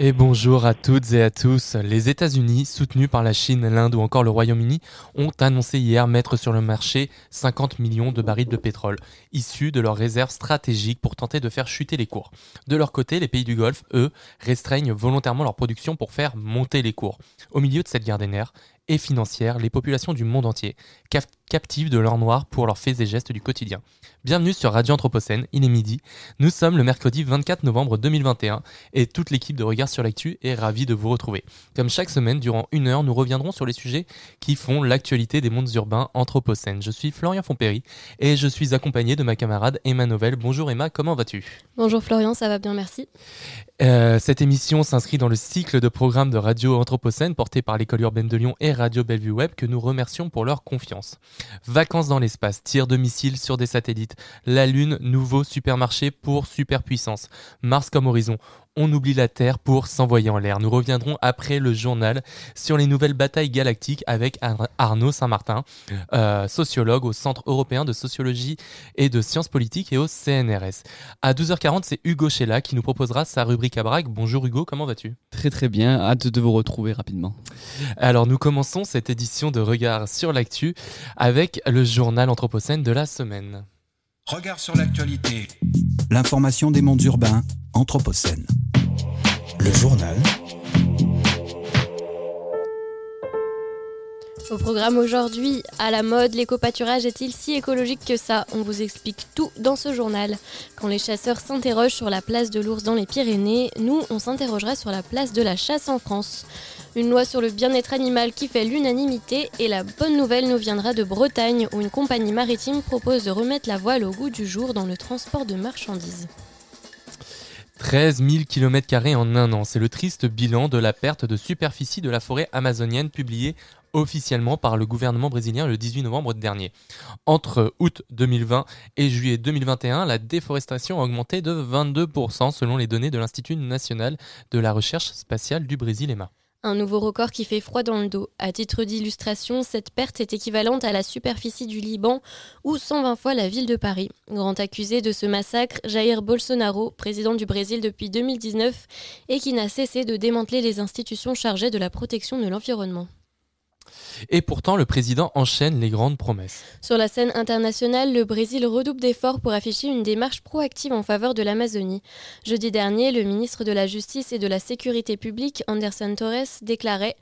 Et bonjour à toutes et à tous. Les États-Unis, soutenus par la Chine, l'Inde ou encore le Royaume-Uni, ont annoncé hier mettre sur le marché 50 millions de barils de pétrole, issus de leurs réserves stratégiques pour tenter de faire chuter les cours. De leur côté, les pays du Golfe, eux, restreignent volontairement leur production pour faire monter les cours. Au milieu de cette guerre des nerfs et financière, les populations du monde entier, cap- captives de l'or noir pour leurs faits et gestes du quotidien. Bienvenue sur Radio Anthropocène, il est midi. Nous sommes le mercredi 24 novembre 2021 et toute l'équipe de Regard sur l'actu est ravie de vous retrouver. Comme chaque semaine, durant une heure, nous reviendrons sur les sujets qui font l'actualité des mondes urbains anthropocènes. Je suis Florian Fompéry et je suis accompagné de ma camarade Emma Novel. Bonjour Emma, comment vas-tu? Bonjour Florian, ça va bien, merci. Euh, Cette émission s'inscrit dans le cycle de programmes de Radio Anthropocène porté par l'école urbaine de Lyon et Radio Bellevue Web que nous remercions pour leur confiance. Vacances dans l'espace, tir de missiles sur des satellites, la Lune, nouveau supermarché pour superpuissance, Mars comme horizon. On oublie la Terre pour s'envoyer en l'air. Nous reviendrons après le journal sur les nouvelles batailles galactiques avec Ar- Arnaud Saint-Martin, euh, sociologue au Centre européen de sociologie et de sciences politiques et au CNRS. À 12h40, c'est Hugo Sheila qui nous proposera sa rubrique à braque. Bonjour Hugo, comment vas-tu? Très très bien, hâte de vous retrouver rapidement. Alors nous commençons cette édition de Regard sur l'actu avec le journal Anthropocène de la semaine. Regard sur l'actualité. L'information des mondes urbains, Anthropocène. Le journal Au programme aujourd'hui, à la mode, l'éco-pâturage est-il si écologique que ça On vous explique tout dans ce journal. Quand les chasseurs s'interrogent sur la place de l'ours dans les Pyrénées, nous, on s'interrogera sur la place de la chasse en France. Une loi sur le bien-être animal qui fait l'unanimité et la bonne nouvelle nous viendra de Bretagne où une compagnie maritime propose de remettre la voile au goût du jour dans le transport de marchandises. 13 000 km en un an, c'est le triste bilan de la perte de superficie de la forêt amazonienne publié officiellement par le gouvernement brésilien le 18 novembre dernier. Entre août 2020 et juillet 2021, la déforestation a augmenté de 22% selon les données de l'Institut national de la recherche spatiale du Brésil, EMA. Un nouveau record qui fait froid dans le dos. À titre d'illustration, cette perte est équivalente à la superficie du Liban ou 120 fois la ville de Paris. Grand accusé de ce massacre, Jair Bolsonaro, président du Brésil depuis 2019 et qui n'a cessé de démanteler les institutions chargées de la protection de l'environnement. Et pourtant, le président enchaîne les grandes promesses. Sur la scène internationale, le Brésil redouble d'efforts pour afficher une démarche proactive en faveur de l'Amazonie. Jeudi dernier, le ministre de la Justice et de la Sécurité publique, Anderson Torres, déclarait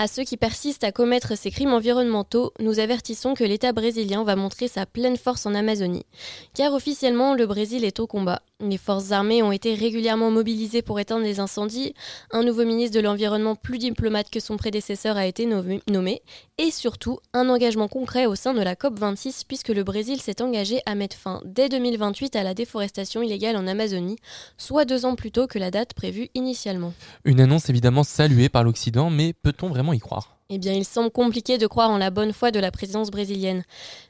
à ceux qui persistent à commettre ces crimes environnementaux, nous avertissons que l'État brésilien va montrer sa pleine force en Amazonie. Car officiellement, le Brésil est au combat. Les forces armées ont été régulièrement mobilisées pour éteindre les incendies. Un nouveau ministre de l'Environnement plus diplomate que son prédécesseur a été nommé-. Et surtout, un engagement concret au sein de la COP26 puisque le Brésil s'est engagé à mettre fin dès 2028 à la déforestation illégale en Amazonie, soit deux ans plus tôt que la date prévue initialement. Une annonce évidemment saluée par l'Occident, mais peut-on vraiment y croire? Eh bien, il semble compliqué de croire en la bonne foi de la présidence brésilienne.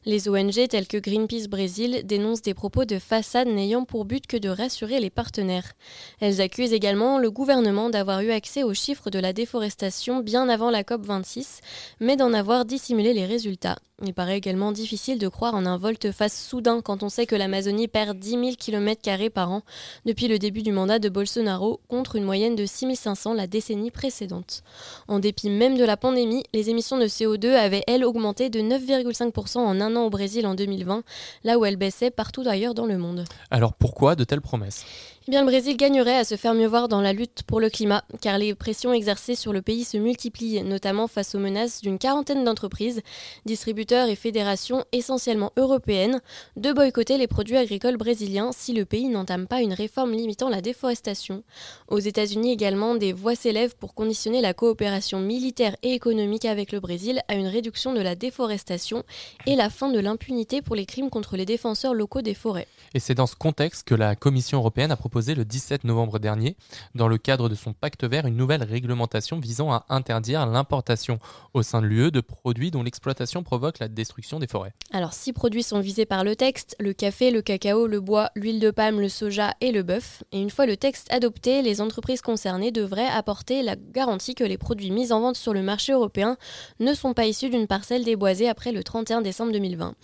Les ONG telles que Greenpeace Brésil dénoncent des propos de façade n'ayant pour but que de rassurer les partenaires. Elles accusent également le gouvernement d'avoir eu accès aux chiffres de la déforestation bien avant la COP26, mais d'en avoir dissimulé les résultats. Il paraît également difficile de croire en un volte-face soudain quand on sait que l'Amazonie perd 10 000 km par an depuis le début du mandat de Bolsonaro contre une moyenne de 6 500 la décennie précédente. En dépit même de la pandémie, les émissions de CO2 avaient, elles, augmenté de 9,5% en un an au Brésil en 2020, là où elles baissaient partout ailleurs dans le monde. Alors pourquoi de telles promesses? Bien, le Brésil gagnerait à se faire mieux voir dans la lutte pour le climat, car les pressions exercées sur le pays se multiplient, notamment face aux menaces d'une quarantaine d'entreprises, distributeurs et fédérations essentiellement européennes, de boycotter les produits agricoles brésiliens si le pays n'entame pas une réforme limitant la déforestation. Aux États-Unis également, des voix s'élèvent pour conditionner la coopération militaire et économique avec le Brésil à une réduction de la déforestation et la fin de l'impunité pour les crimes contre les défenseurs locaux des forêts. Et c'est dans ce contexte que la Commission européenne a proposé le 17 novembre dernier, dans le cadre de son pacte vert, une nouvelle réglementation visant à interdire l'importation au sein de l'UE de produits dont l'exploitation provoque la destruction des forêts. Alors, six produits sont visés par le texte le café, le cacao, le bois, l'huile de palme, le soja et le bœuf. Et une fois le texte adopté, les entreprises concernées devraient apporter la garantie que les produits mis en vente sur le marché européen ne sont pas issus d'une parcelle déboisée après le 31 décembre 2020.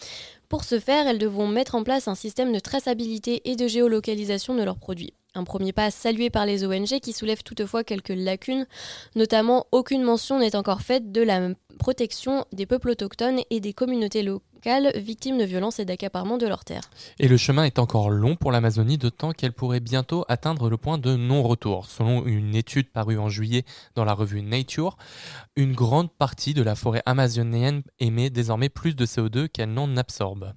Pour ce faire, elles devront mettre en place un système de traçabilité et de géolocalisation de leurs produits. Un premier pas salué par les ONG qui soulève toutefois quelques lacunes, notamment aucune mention n'est encore faite de la protection des peuples autochtones et des communautés locales victimes de violences et d'accaparement de leurs terres. Et le chemin est encore long pour l'Amazonie, d'autant qu'elle pourrait bientôt atteindre le point de non-retour. Selon une étude parue en juillet dans la revue Nature, une grande partie de la forêt amazonienne émet désormais plus de CO2 qu'elle n'en absorbe.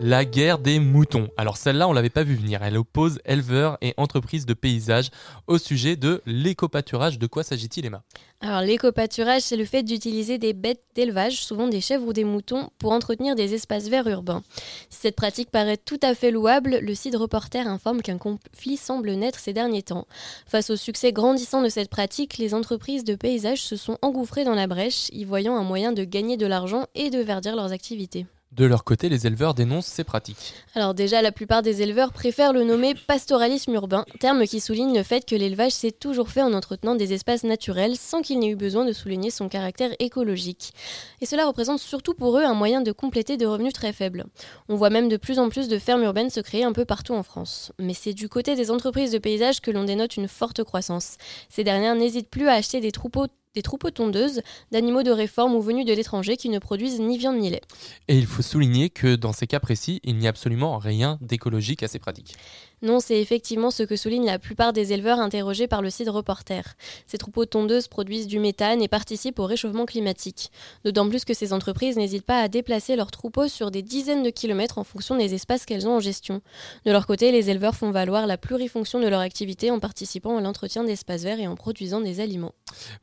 La guerre des moutons. Alors celle-là, on l'avait pas vu venir. Elle oppose éleveurs et entreprises de paysage au sujet de l'éco-pâturage. De quoi s'agit-il, Emma? Alors l'éco-pâturage, c'est le fait d'utiliser des bêtes d'élevage, souvent des chèvres ou des moutons, pour entretenir des espaces verts urbains. Si cette pratique paraît tout à fait louable, le site reporter informe qu'un conflit semble naître ces derniers temps. Face au succès grandissant de cette pratique, les entreprises de paysage se sont engouffrées dans la brèche, y voyant un moyen de gagner de l'argent et de verdir leurs activités. De leur côté, les éleveurs dénoncent ces pratiques. Alors déjà, la plupart des éleveurs préfèrent le nommer pastoralisme urbain, terme qui souligne le fait que l'élevage s'est toujours fait en entretenant des espaces naturels sans qu'il n'ait eu besoin de souligner son caractère écologique. Et cela représente surtout pour eux un moyen de compléter des revenus très faibles. On voit même de plus en plus de fermes urbaines se créer un peu partout en France. Mais c'est du côté des entreprises de paysage que l'on dénote une forte croissance. Ces dernières n'hésitent plus à acheter des troupeaux des troupeaux tondeuses d'animaux de réforme ou venus de l'étranger qui ne produisent ni viande ni lait. Et il faut souligner que dans ces cas précis, il n'y a absolument rien d'écologique à ces pratiques. Non, c'est effectivement ce que soulignent la plupart des éleveurs interrogés par le site Reporter. Ces troupeaux tondeuses produisent du méthane et participent au réchauffement climatique. D'autant plus que ces entreprises n'hésitent pas à déplacer leurs troupeaux sur des dizaines de kilomètres en fonction des espaces qu'elles ont en gestion. De leur côté, les éleveurs font valoir la plurifonction de leur activité en participant à l'entretien d'espaces verts et en produisant des aliments.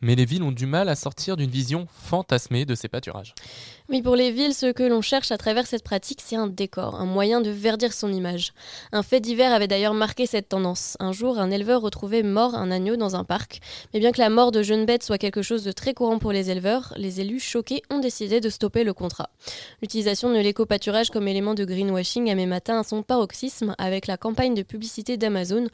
Mais les villes ont du mal à sortir d'une vision fantasmée de ces pâturages. Oui, pour les villes, ce que l'on cherche à travers cette pratique, c'est un décor, un moyen de verdir son image. Un fait divers avait d'ailleurs marqué cette tendance. Un jour, un éleveur retrouvait mort un agneau dans un parc. Mais bien que la mort de jeunes bêtes soit quelque chose de très courant pour les éleveurs, les élus choqués ont décidé de stopper le contrat. L'utilisation de l'éco-pâturage comme élément de greenwashing a même atteint son paroxysme avec la campagne de publicité d'Amazon,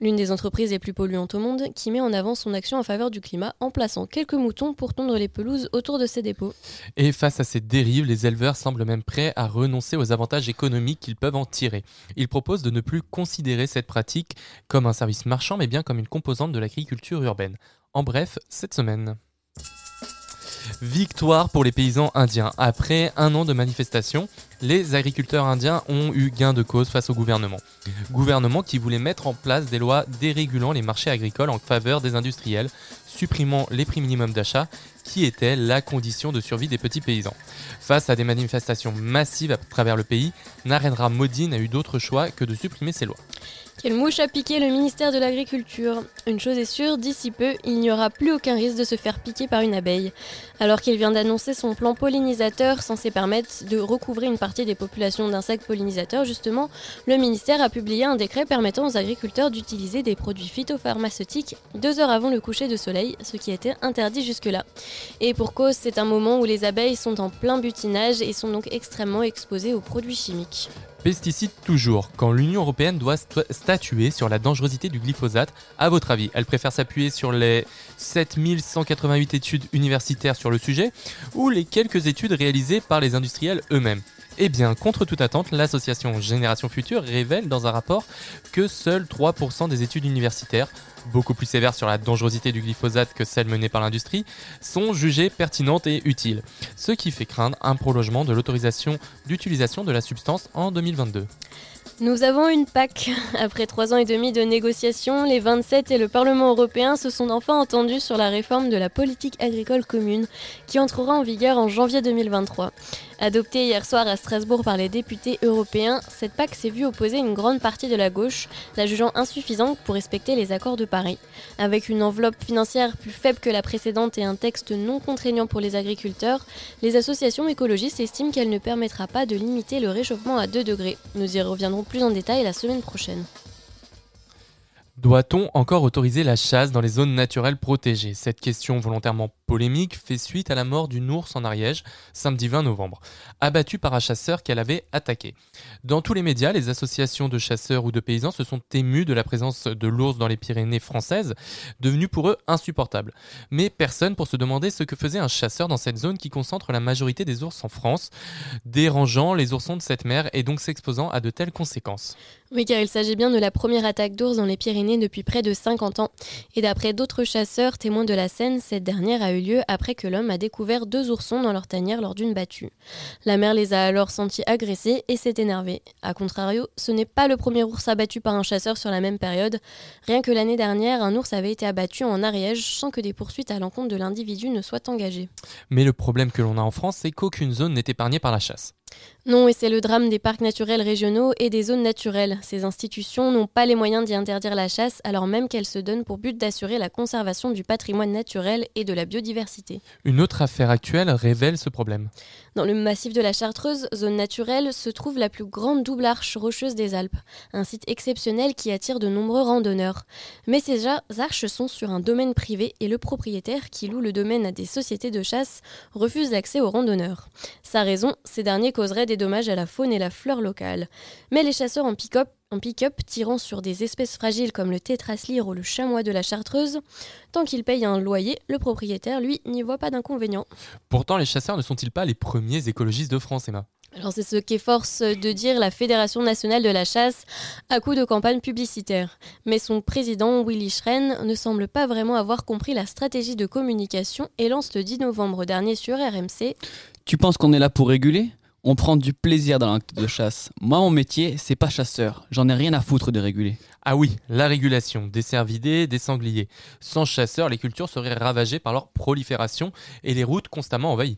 l'une des entreprises les plus polluantes au monde, qui met en avant son action en faveur du climat en plaçant quelques moutons pour tondre les pelouses autour de ses dépôts. Et face à ces dérives, les éleveurs semblent même prêts à renoncer aux avantages économiques qu'ils peuvent en tirer. Ils proposent de ne plus considérer cette pratique comme un service marchand, mais bien comme une composante de l'agriculture urbaine. En bref, cette semaine. Victoire pour les paysans indiens. Après un an de manifestation, les agriculteurs indiens ont eu gain de cause face au gouvernement. Gouvernement qui voulait mettre en place des lois dérégulant les marchés agricoles en faveur des industriels, supprimant les prix minimums d'achat qui était la condition de survie des petits paysans. Face à des manifestations massives à travers le pays, Narendra Modi n'a eu d'autre choix que de supprimer ces lois. Quelle mouche a piqué le ministère de l'Agriculture Une chose est sûre, d'ici peu, il n'y aura plus aucun risque de se faire piquer par une abeille. Alors qu'il vient d'annoncer son plan pollinisateur censé permettre de recouvrir une partie des populations d'insectes pollinisateurs, justement, le ministère a publié un décret permettant aux agriculteurs d'utiliser des produits phytopharmaceutiques deux heures avant le coucher de soleil, ce qui était interdit jusque-là. Et pour cause, c'est un moment où les abeilles sont en plein butinage et sont donc extrêmement exposées aux produits chimiques. Pesticides toujours. Quand l'Union européenne doit statuer sur la dangerosité du glyphosate, à votre avis, elle préfère s'appuyer sur les 7188 études universitaires sur le sujet ou les quelques études réalisées par les industriels eux-mêmes? Eh bien, contre toute attente, l'association Génération Future révèle dans un rapport que seuls 3% des études universitaires, beaucoup plus sévères sur la dangerosité du glyphosate que celles menées par l'industrie, sont jugées pertinentes et utiles, ce qui fait craindre un prolongement de l'autorisation d'utilisation de la substance en 2022. Nous avons une PAC. Après trois ans et demi de négociations, les 27 et le Parlement européen se sont enfin entendus sur la réforme de la politique agricole commune qui entrera en vigueur en janvier 2023. Adoptée hier soir à Strasbourg par les députés européens, cette PAC s'est vue opposer une grande partie de la gauche, la jugeant insuffisante pour respecter les accords de Paris. Avec une enveloppe financière plus faible que la précédente et un texte non contraignant pour les agriculteurs, les associations écologistes estiment qu'elle ne permettra pas de limiter le réchauffement à 2 degrés. Nous y reviendrons plus en détail la semaine prochaine. Doit-on encore autoriser la chasse dans les zones naturelles protégées? Cette question volontairement polémique fait suite à la mort d'une ours en Ariège, samedi 20 novembre, abattue par un chasseur qu'elle avait attaqué. Dans tous les médias, les associations de chasseurs ou de paysans se sont émus de la présence de l'ours dans les Pyrénées françaises, devenue pour eux insupportable. Mais personne pour se demander ce que faisait un chasseur dans cette zone qui concentre la majorité des ours en France, dérangeant les oursons de cette mer et donc s'exposant à de telles conséquences. Oui, car il s'agit bien de la première attaque d'ours dans les Pyrénées depuis près de 50 ans. Et d'après d'autres chasseurs témoins de la scène, cette dernière a eu lieu après que l'homme a découvert deux oursons dans leur tanière lors d'une battue. La mère les a alors sentis agressés et s'est énervée. A contrario, ce n'est pas le premier ours abattu par un chasseur sur la même période. Rien que l'année dernière, un ours avait été abattu en Ariège sans que des poursuites à l'encontre de l'individu ne soient engagées. Mais le problème que l'on a en France, c'est qu'aucune zone n'est épargnée par la chasse. Non, et c'est le drame des parcs naturels régionaux et des zones naturelles. Ces institutions n'ont pas les moyens d'y interdire la chasse, alors même qu'elles se donnent pour but d'assurer la conservation du patrimoine naturel et de la biodiversité. Une autre affaire actuelle révèle ce problème. Dans le massif de la Chartreuse, zone naturelle, se trouve la plus grande double arche rocheuse des Alpes, un site exceptionnel qui attire de nombreux randonneurs. Mais ces arches sont sur un domaine privé et le propriétaire, qui loue le domaine à des sociétés de chasse, refuse l'accès aux randonneurs. Sa raison, ces derniers causerait des dommages à la faune et la flore locale. Mais les chasseurs en pick-up en pick-up tirant sur des espèces fragiles comme le tétraslyre ou le chamois de la Chartreuse. Tant qu'ils payent un loyer, le propriétaire, lui, n'y voit pas d'inconvénient. Pourtant, les chasseurs ne sont-ils pas les premiers écologistes de France, Emma? Alors c'est ce qu'efforce de dire la Fédération nationale de la chasse à coup de campagne publicitaire. Mais son président, Willy Schren, ne semble pas vraiment avoir compris la stratégie de communication et lance le 10 novembre dernier sur RMC. Tu penses qu'on est là pour réguler? On prend du plaisir dans l'acte de chasse. Moi, mon métier, c'est pas chasseur. J'en ai rien à foutre de réguler. Ah oui, la régulation, des cervidés, des sangliers. Sans chasseurs, les cultures seraient ravagées par leur prolifération et les routes constamment envahies.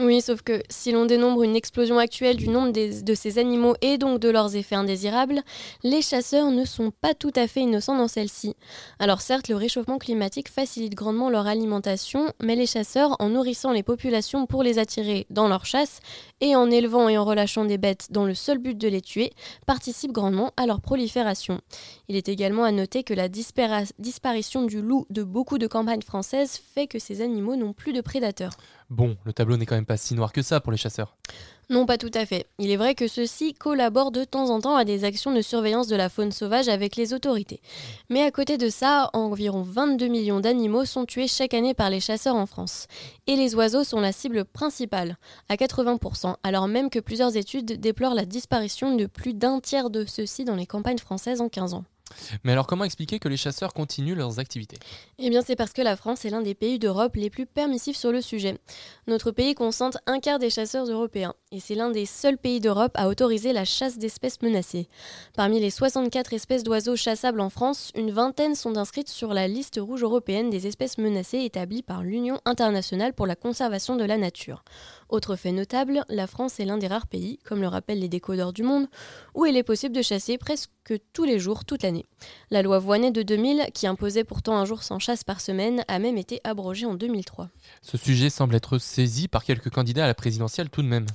Oui, sauf que si l'on dénombre une explosion actuelle du nombre de ces animaux et donc de leurs effets indésirables, les chasseurs ne sont pas tout à fait innocents dans celle-ci. Alors certes, le réchauffement climatique facilite grandement leur alimentation, mais les chasseurs, en nourrissant les populations pour les attirer dans leur chasse, et en élevant et en relâchant des bêtes dans le seul but de les tuer, participent grandement à leur prolifération. Il est également à noter que la disparition du loup de beaucoup de campagnes françaises fait que ces animaux n'ont plus de prédateurs. Bon, le tableau n'est quand même pas si noir que ça pour les chasseurs. Non, pas tout à fait. Il est vrai que ceux-ci collaborent de temps en temps à des actions de surveillance de la faune sauvage avec les autorités. Mais à côté de ça, environ 22 millions d'animaux sont tués chaque année par les chasseurs en France. Et les oiseaux sont la cible principale, à 80%, alors même que plusieurs études déplorent la disparition de plus d'un tiers de ceux-ci dans les campagnes françaises en 15 ans. Mais alors comment expliquer que les chasseurs continuent leurs activités? Eh bien c'est parce que la France est l'un des pays d'Europe les plus permissifs sur le sujet. Notre pays concentre un quart des chasseurs européens et c'est l'un des seuls pays d'Europe à autoriser la chasse d'espèces menacées. Parmi les 64 espèces d'oiseaux chassables en France, une vingtaine sont inscrites sur la liste rouge européenne des espèces menacées établie par l'Union internationale pour la conservation de la nature. Autre fait notable, la France est l'un des rares pays, comme le rappellent les décodeurs du monde, où il est possible de chasser presque tous les jours, toute l'année. La loi Voinet de 2000, qui imposait pourtant un jour sans chasse par semaine, a même été abrogée en 2003. Ce sujet semble être saisi par quelques candidats à la présidentielle tout de même.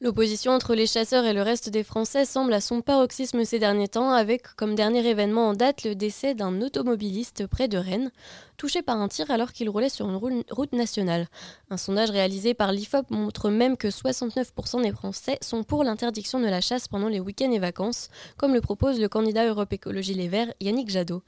L'opposition entre les chasseurs et le reste des Français semble à son paroxysme ces derniers temps, avec comme dernier événement en date le décès d'un automobiliste près de Rennes, touché par un tir alors qu'il roulait sur une route nationale. Un sondage réalisé par l'IFOP montre même que 69% des Français sont pour l'interdiction de la chasse pendant les week-ends et vacances, comme le propose le candidat Europe Écologie Les Verts, Yannick Jadot.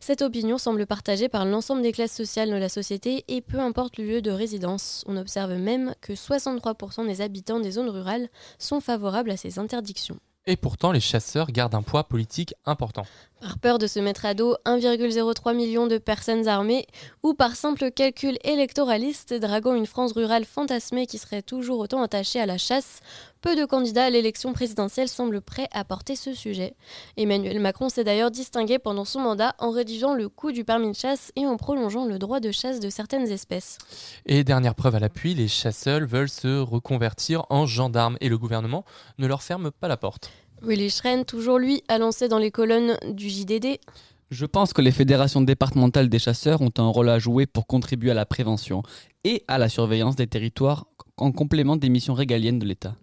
Cette opinion semble partagée par l'ensemble des classes sociales de la société et peu importe le lieu de résidence. On observe même que 63% des habitants des zones rurales sont favorables à ces interdictions. Et pourtant, les chasseurs gardent un poids politique important. Par peur de se mettre à dos 1,03 million de personnes armées, ou par simple calcul électoraliste draguant une France rurale fantasmée qui serait toujours autant attachée à la chasse, peu de candidats à l'élection présidentielle semblent prêts à porter ce sujet. Emmanuel Macron s'est d'ailleurs distingué pendant son mandat en réduisant le coût du permis de chasse et en prolongeant le droit de chasse de certaines espèces. Et dernière preuve à l'appui, les chasseurs veulent se reconvertir en gendarmes et le gouvernement ne leur ferme pas la porte. Willy Schren, toujours lui, a lancé dans les colonnes du JDD. Je pense que les fédérations départementales des chasseurs ont un rôle à jouer pour contribuer à la prévention et à la surveillance des territoires en complément des missions régaliennes de l'État.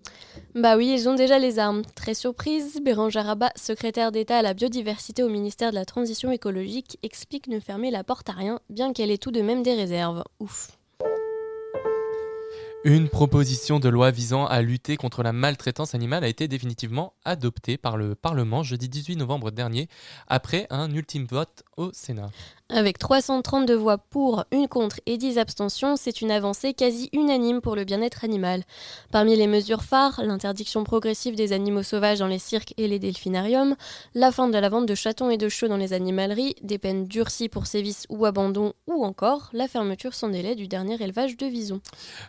Bah oui, ils ont déjà les armes. Très surprise, Bérangère Rabat, secrétaire d'État à la biodiversité au ministère de la Transition écologique, explique ne fermer la porte à rien, bien qu'elle ait tout de même des réserves. Ouf. Une proposition de loi visant à lutter contre la maltraitance animale a été définitivement adoptée par le Parlement jeudi 18 novembre dernier, après un ultime vote au Sénat. Avec 332 voix pour, une contre et 10 abstentions, c'est une avancée quasi unanime pour le bien-être animal. Parmi les mesures phares, l'interdiction progressive des animaux sauvages dans les cirques et les delphinariums, la fin de la vente de chatons et de chevaux dans les animaleries, des peines durcies pour sévices ou abandon, ou encore la fermeture sans délai du dernier élevage de visons.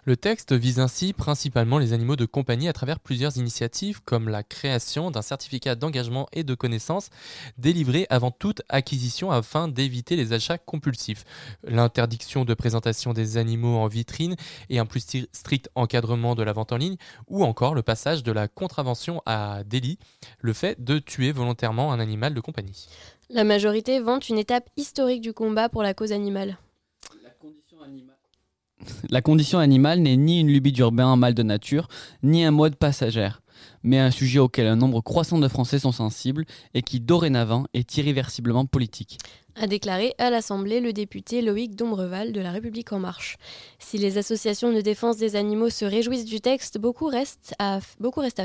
Le texte vise ainsi principalement les animaux de compagnie à travers plusieurs initiatives comme la création d'un certificat d'engagement et de connaissance délivré avant toute acquisition afin d'éviter les achats compulsifs, l'interdiction de présentation des animaux en vitrine et un plus strict encadrement de la vente en ligne, ou encore le passage de la contravention à délit, le fait de tuer volontairement un animal de compagnie. La majorité vante une étape historique du combat pour la cause animale. La condition animale n'est ni une lubie d'urbain, un mal de nature, ni un mode passagère, mais un sujet auquel un nombre croissant de Français sont sensibles et qui dorénavant est irréversiblement politique a déclaré à l'Assemblée le député Loïc Dombreval de La République En Marche. Si les associations de défense des animaux se réjouissent du texte, beaucoup reste, à,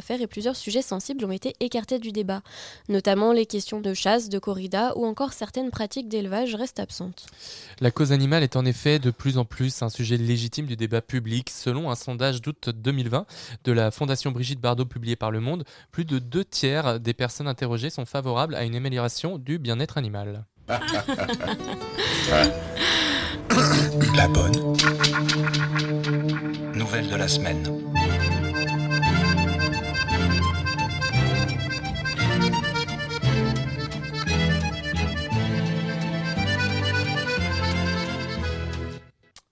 faire et plusieurs sujets sensibles ont été écartés du débat. Notamment les questions de chasse, de corrida ou encore certaines pratiques d'élevage restent absentes. La cause animale est en effet de plus en plus un sujet légitime du débat public. Selon un sondage d'août 2020 de la Fondation Brigitte Bardot publié par Le Monde, plus de deux tiers des personnes interrogées sont favorables à une amélioration du bien-être animal. La bonne. Nouvelle de la semaine.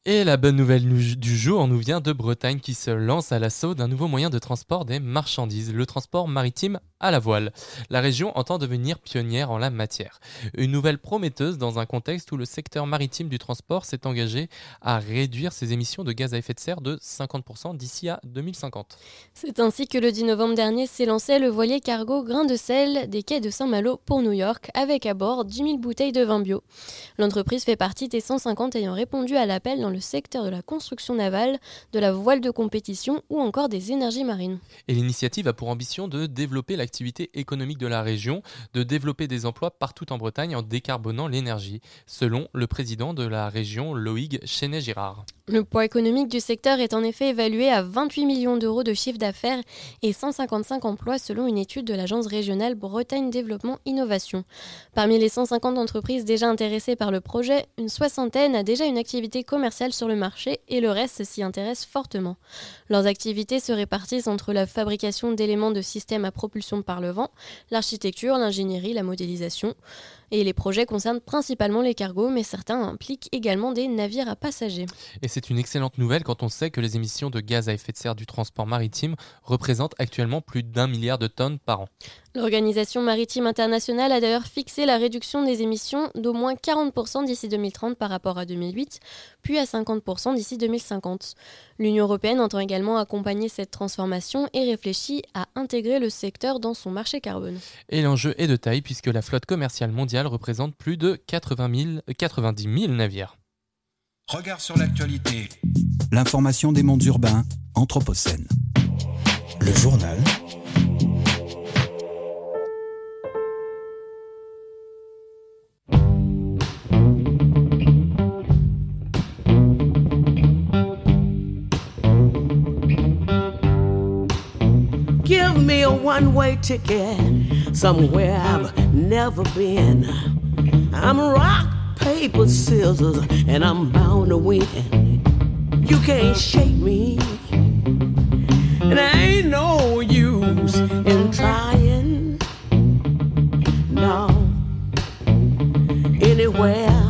Et la bonne nouvelle du jour nous vient de Bretagne qui se lance à l'assaut d'un nouveau moyen de transport des marchandises, le transport maritime à la voile. La région entend devenir pionnière en la matière. Une nouvelle prometteuse dans un contexte où le secteur maritime du transport s'est engagé à réduire ses émissions de gaz à effet de serre de 50% d'ici à 2050. C'est ainsi que le 10 novembre dernier s'est lancé le voilier cargo Grain de sel des quais de Saint-Malo pour New York avec à bord 10 000 bouteilles de vin bio. L'entreprise fait partie des 150 ayant répondu à l'appel dans le secteur de la construction navale, de la voile de compétition ou encore des énergies marines. Et l'initiative a pour ambition de développer la l'activité économique de la région, de développer des emplois partout en Bretagne en décarbonant l'énergie, selon le président de la région Loïg Chenet-Girard. Le poids économique du secteur est en effet évalué à 28 millions d'euros de chiffre d'affaires et 155 emplois selon une étude de l'agence régionale Bretagne Développement Innovation. Parmi les 150 entreprises déjà intéressées par le projet, une soixantaine a déjà une activité commerciale sur le marché et le reste s'y intéresse fortement. Leurs activités se répartissent entre la fabrication d'éléments de systèmes à propulsion par le vent, l'architecture, l'ingénierie, la modélisation. Et les projets concernent principalement les cargos, mais certains impliquent également des navires à passagers. Et c'est une excellente nouvelle quand on sait que les émissions de gaz à effet de serre du transport maritime représentent actuellement plus d'un milliard de tonnes par an. L'Organisation maritime internationale a d'ailleurs fixé la réduction des émissions d'au moins 40% d'ici 2030 par rapport à 2008, puis à 50% d'ici 2050. L'Union européenne entend également accompagner cette transformation et réfléchit à intégrer le secteur dans son marché carbone. Et l'enjeu est de taille puisque la flotte commerciale mondiale représente plus de 80 90 000 navires. Regard sur l'actualité. L'information des mondes urbains, Anthropocène. Le journal Give me a one way ticket somewhere I've never been. I'm rock, paper, scissors, and I'm bound to win. You can't shake me, and I ain't no use in trying. No, anywhere,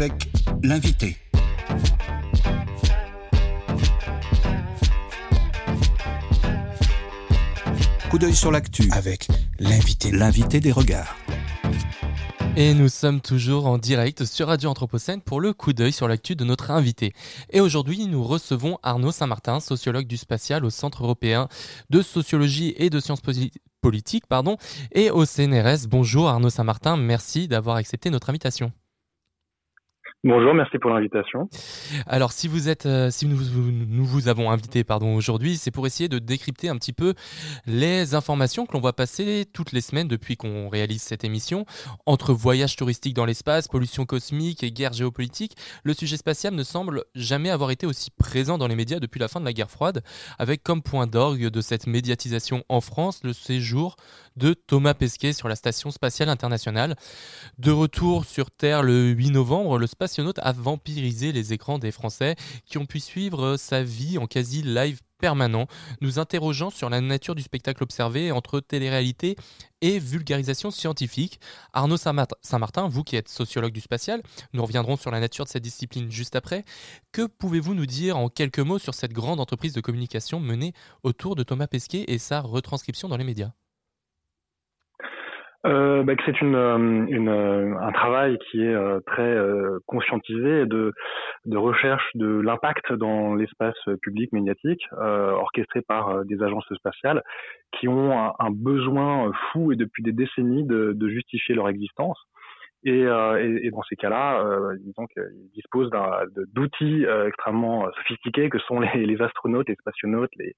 avec l'invité. Coup d'œil sur l'actu avec l'invité. L'invité des regards. Et nous sommes toujours en direct sur Radio Anthropocène pour le coup d'œil sur l'actu de notre invité. Et aujourd'hui, nous recevons Arnaud Saint-Martin, sociologue du spatial au Centre européen de sociologie et de sciences politiques, pardon, et au CNRS. Bonjour Arnaud Saint-Martin, merci d'avoir accepté notre invitation. Bonjour, merci pour l'invitation. Alors, si euh, nous, vous- avons invité, pardon, aujourd'hui, c'est pour essayer de décrypter un petit peu les informations que l'on voit passer toutes les semaines depuis qu'on réalise cette émission. Entre voyages touristiques dans l'espace, pollution cosmique et guerre géopolitique, le sujet spatial ne semble jamais avoir été aussi présent dans les médias depuis la fin de la guerre froide, avec comme point d'orgue de cette médiatisation en France le séjour de Thomas Pesquet sur la station spatiale internationale. De retour sur Terre le 8 novembre, le spationaute a vampirisé les écrans des Français qui ont pu suivre sa vie en quasi live permanent, nous interrogeant sur la nature du spectacle observé entre télé-réalité et vulgarisation scientifique. Arnaud Saint-Mart- Saint-Martin, vous qui êtes sociologue du spatial, nous reviendrons sur la nature de cette discipline juste après. Que pouvez-vous nous dire en quelques mots sur cette grande entreprise de communication menée autour de Thomas Pesquet et sa retranscription dans les médias? Euh, bah, que c'est une, euh, une, euh, un travail qui est euh, très conscientisé de, de recherche de l'impact dans l'espace public médiatique, euh, orchestré par des agences spatiales qui ont un, besoin fou et depuis des décennies de, de justifier leur existence. Et, euh, et, dans ces cas-là, euh, disons qu'ils disposent d'outils extrêmement sophistiqués que sont les, les astronautes, les spationautes, les,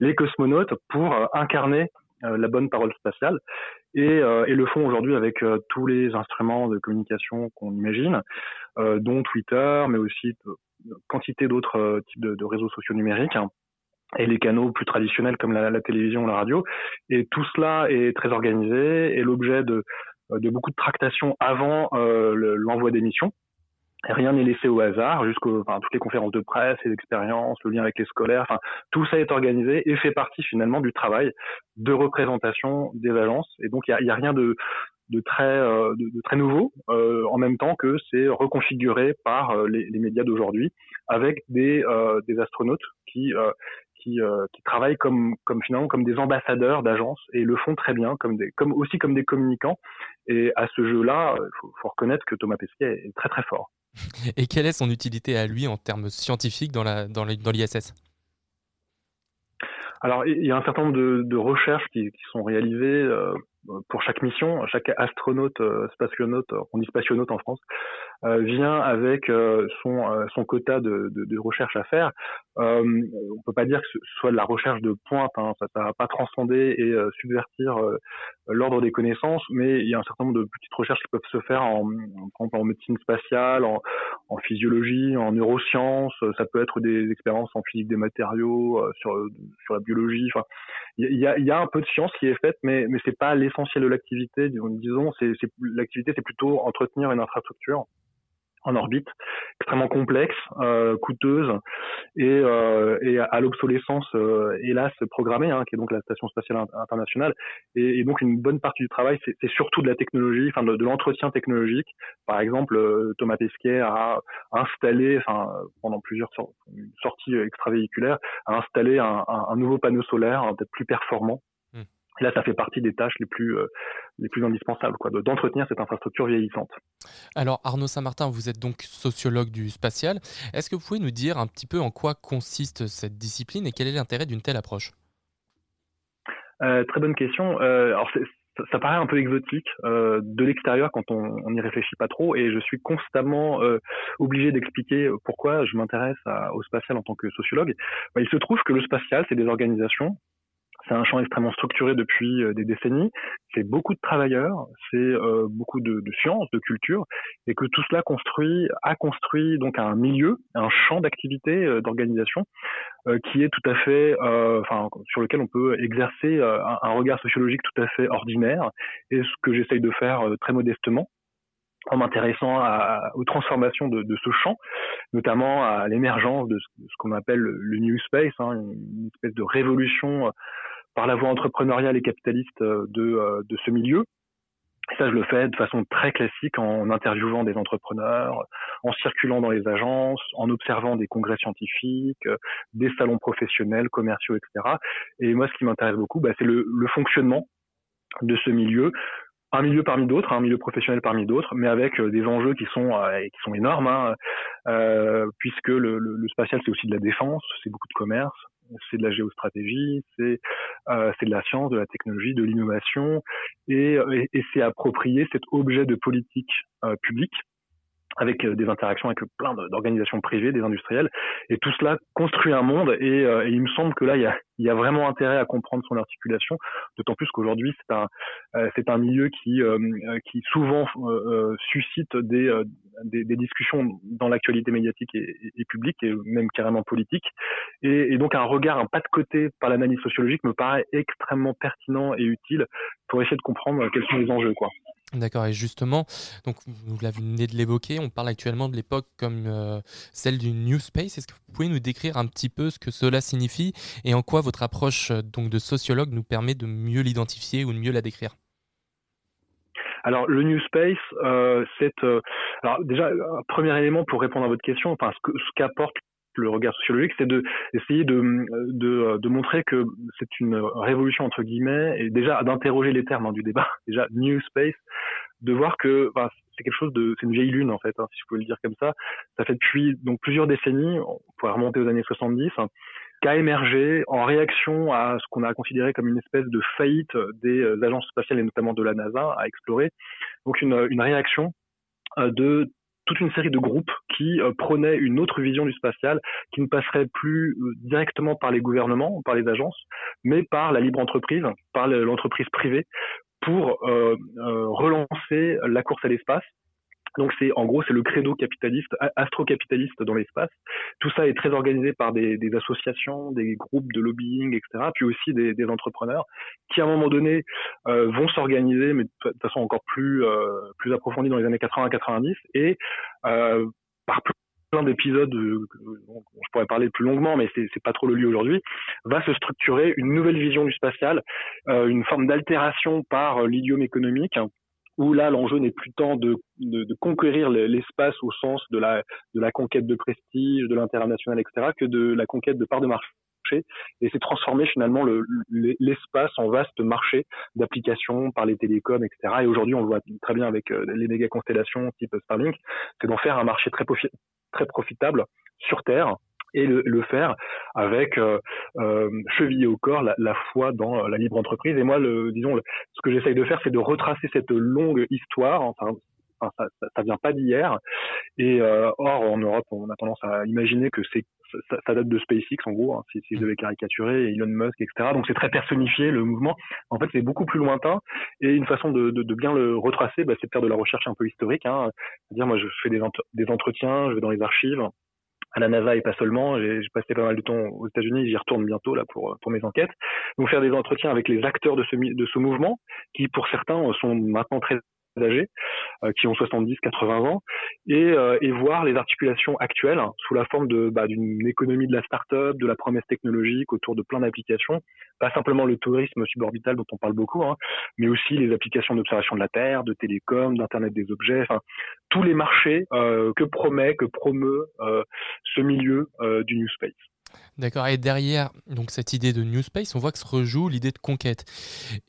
les cosmonautes pour incarner la bonne parole spatiale et, euh, le font aujourd'hui avec euh, tous les instruments de communication qu'on imagine, euh, dont Twitter, mais aussi quantité d'autres euh, types de, réseaux sociaux numériques. hein, et les canaux plus traditionnels comme la, télévision, la radio. Et tout cela est très organisé et l'objet de, beaucoup de tractations avant euh, le- l'envoi des missions. Et Rien n'est laissé au hasard, jusqu'aux enfin, toutes les conférences de presse, les expériences, le lien avec les scolaires, enfin, tout ça est organisé et fait partie finalement du travail de représentation des agences. Et donc il y a, rien de, de très euh, de, très nouveau, euh, en même temps que c'est reconfiguré par euh, les, les médias d'aujourd'hui avec des euh, des astronautes qui euh, qui, qui travaillent comme comme finalement comme des ambassadeurs d'agences et le font très bien comme des comme aussi comme des communicants. Et à ce jeu-là, il faut reconnaître que Thomas Pesquet est très très fort. Et quelle est son utilité à lui en termes scientifiques dans l'ISS Alors, il y a un certain nombre de, recherches qui, qui sont réalisées euh, pour chaque mission, chaque astronaute, spationaute, on dit spationaute en France, vient avec son, son quota de, de, de, recherche à faire. Euh, on peut pas dire que ce soit de la recherche de pointe, hein, ça ne va pas transcender et subvertir l'ordre des connaissances, mais il y a un certain nombre de petites recherches qui peuvent se faire en, en, en médecine spatiale, en, en, physiologie, en neurosciences, ça peut être des expériences en physique des matériaux, sur, sur la biologie, il y a, y a, un peu de science qui est faite, mais, mais c'est pas l'essentiel de l'activité. Disons, c'est, l'activité, c'est plutôt entretenir une infrastructure en orbite, extrêmement complexe, euh, coûteuse et, euh, à l'obsolescence euh, hélas programmée, hein, qui est donc la station spatiale internationale. Et, donc une bonne partie du travail, c'est surtout de la technologie, enfin de, l'entretien technologique. Par exemple, Thomas Pesquet a installé, enfin pendant plusieurs sorties extravéhiculaires, a installé un, nouveau panneau solaire peut-être plus performant là, ça fait partie des tâches les plus, euh, les plus indispensables, quoi, d'entretenir cette infrastructure vieillissante. Alors, Arnaud Saint-Martin, vous êtes donc sociologue du spatial. Est-ce que vous pouvez nous dire un petit peu en quoi consiste cette discipline et quel est l'intérêt d'une telle approche? Euh, Très bonne question. Euh, alors, ça, paraît un peu exotique euh, de l'extérieur quand on n'y réfléchit pas trop, et je suis constamment euh, obligé d'expliquer pourquoi je m'intéresse au spatial en tant que sociologue. Bah, il se trouve que le spatial, c'est des organisations c'est un champ extrêmement structuré depuis euh, des décennies. C'est beaucoup de travailleurs, c'est euh, beaucoup de, de sciences, de culture, et que tout cela construit, a construit donc un milieu, un champ d'activité, euh, d'organisation, qui est tout à fait, enfin, sur lequel on peut exercer un, un, regard sociologique tout à fait ordinaire. Et ce que j'essaye de faire très modestement, en m'intéressant aux transformations de, de, ce champ, notamment à l'émergence de ce, qu'on appelle le, New Space, hein, une espèce de révolution par la voie entrepreneuriale et capitaliste euh, de, euh, de ce milieu. Ça, je le fais de façon très classique en interviewant des entrepreneurs, en circulant dans les agences, en observant des congrès scientifiques, euh, des salons professionnels, commerciaux, etc. Et moi, ce qui m'intéresse beaucoup, bah, c'est le, le, fonctionnement de ce milieu, un milieu parmi d'autres, un milieu professionnel parmi d'autres, mais avec des enjeux qui sont qui sont énormes, hein, euh, puisque le, le, le spatial c'est aussi de la défense, c'est beaucoup de commerce, c'est de la géostratégie, c'est euh, de la science, de la technologie, de l'innovation, et, et, c'est approprier cet objet de politique euh, publique avec euh, des interactions avec plein d'organisations privées, des industriels, et tout cela construit un monde. Et, euh, et il me semble que là, il y a, il y a vraiment intérêt à comprendre son articulation, d'autant plus qu'aujourd'hui, c'est un, euh, un milieu qui, qui souvent suscite des, des, des, discussions dans l'actualité médiatique et, et, publique, et même carrément politique. Et, et donc, un regard, un pas de côté par l'analyse sociologique me paraît extrêmement pertinent et utile pour essayer de comprendre quels sont les enjeux, quoi. D'accord, et justement, donc vous venez de l'évoquer, on parle actuellement de l'époque comme euh, celle du New Space. Est-ce que vous pouvez nous décrire un petit peu ce que cela signifie et en quoi votre approche euh, donc de sociologue nous permet de mieux l'identifier ou de mieux la décrire? Alors le New Space, euh, c'est déjà un premier élément pour répondre à votre question, enfin ce qu'apporte le regard sociologique, c'est de essayer de, de, de montrer que c'est une révolution entre guillemets et déjà d'interroger les termes hein, du débat. Déjà New Space, de voir que enfin, c'est quelque chose de c'est une vieille lune en fait, hein, si je peux le dire comme ça. Ça fait depuis donc plusieurs décennies, on pourrait remonter aux années 70. Hein, qu'a émergé en réaction à ce qu'on a considéré comme une espèce de faillite des euh, agences spatiales et notamment de la NASA à explorer. Donc une, une réaction euh, de toute une série de groupes qui euh, prônaient une autre vision du spatial, qui ne passerait plus euh, directement par les gouvernements, par les agences, mais par la libre entreprise, par l'entreprise privée, pour euh, relancer la course à l'espace donc c'est en gros c'est le credo capitaliste, astrocapitaliste dans l'espace. Tout ça est très organisé par des, des, associations, des groupes de lobbying, etc. Puis aussi des, des entrepreneurs qui à un moment donné euh, vont s'organiser, mais de façon encore plus euh, plus approfondie dans les années 80-90 et euh, par plein d'épisodes, euh, je pourrais parler plus longuement, mais c'est pas trop le lieu aujourd'hui, va se structurer une nouvelle vision du spatial, euh, une forme d'altération par euh, l'idiome économique où là l'enjeu n'est plus tant de, de, conquérir l'espace au sens de la, de la conquête de prestige, de l'international, etc., que de la conquête de parts de marché. Et c'est transformer finalement l'espace en vaste marché d'applications par les télécoms, etc. Et aujourd'hui, on le voit très bien avec euh, les méga constellations type Starlink, c'est d'en faire un marché très, très profitable sur Terre et le, le faire avec euh, euh, chevillé au corps la, la, foi dans la libre entreprise. Et moi, le, disons, ce que j'essaye de faire, c'est de retracer cette longue histoire. Enfin, ça, ça, vient pas d'hier. Et euh, or, en Europe, on a tendance à imaginer que c'est ça, ça, date de SpaceX en gros, hein, si, si, je devais caricaturer, Elon Musk, etc. Donc c'est très personnifié le mouvement. En fait, c'est beaucoup plus lointain. Et une façon de, de, de bien le retracer, bah, c'est de faire de la recherche un peu historique. Hein. C'est-à-dire, moi, je fais des entretiens, je vais dans les archives, à la NASA et pas seulement. J'ai passé pas mal de temps aux États-Unis, j'y retourne bientôt là pour pour mes enquêtes. Donc faire des entretiens avec les acteurs de ce de ce mouvement, qui pour certains sont maintenant très âgés, euh, qui ont 70, 80 ans, et, euh, et, voir les articulations actuelles sous la forme de bah, d'une économie de la start-up, de la promesse technologique autour de plein d'applications, pas simplement le tourisme suborbital dont on parle beaucoup, hein, mais aussi les applications d'observation de la Terre, de télécom, d'internet des objets, enfin tous les marchés euh, que promet, que promeut euh, ce milieu euh, du New Space. D'accord. Et derrière donc cette idée de New Space, on voit que se rejoue l'idée de conquête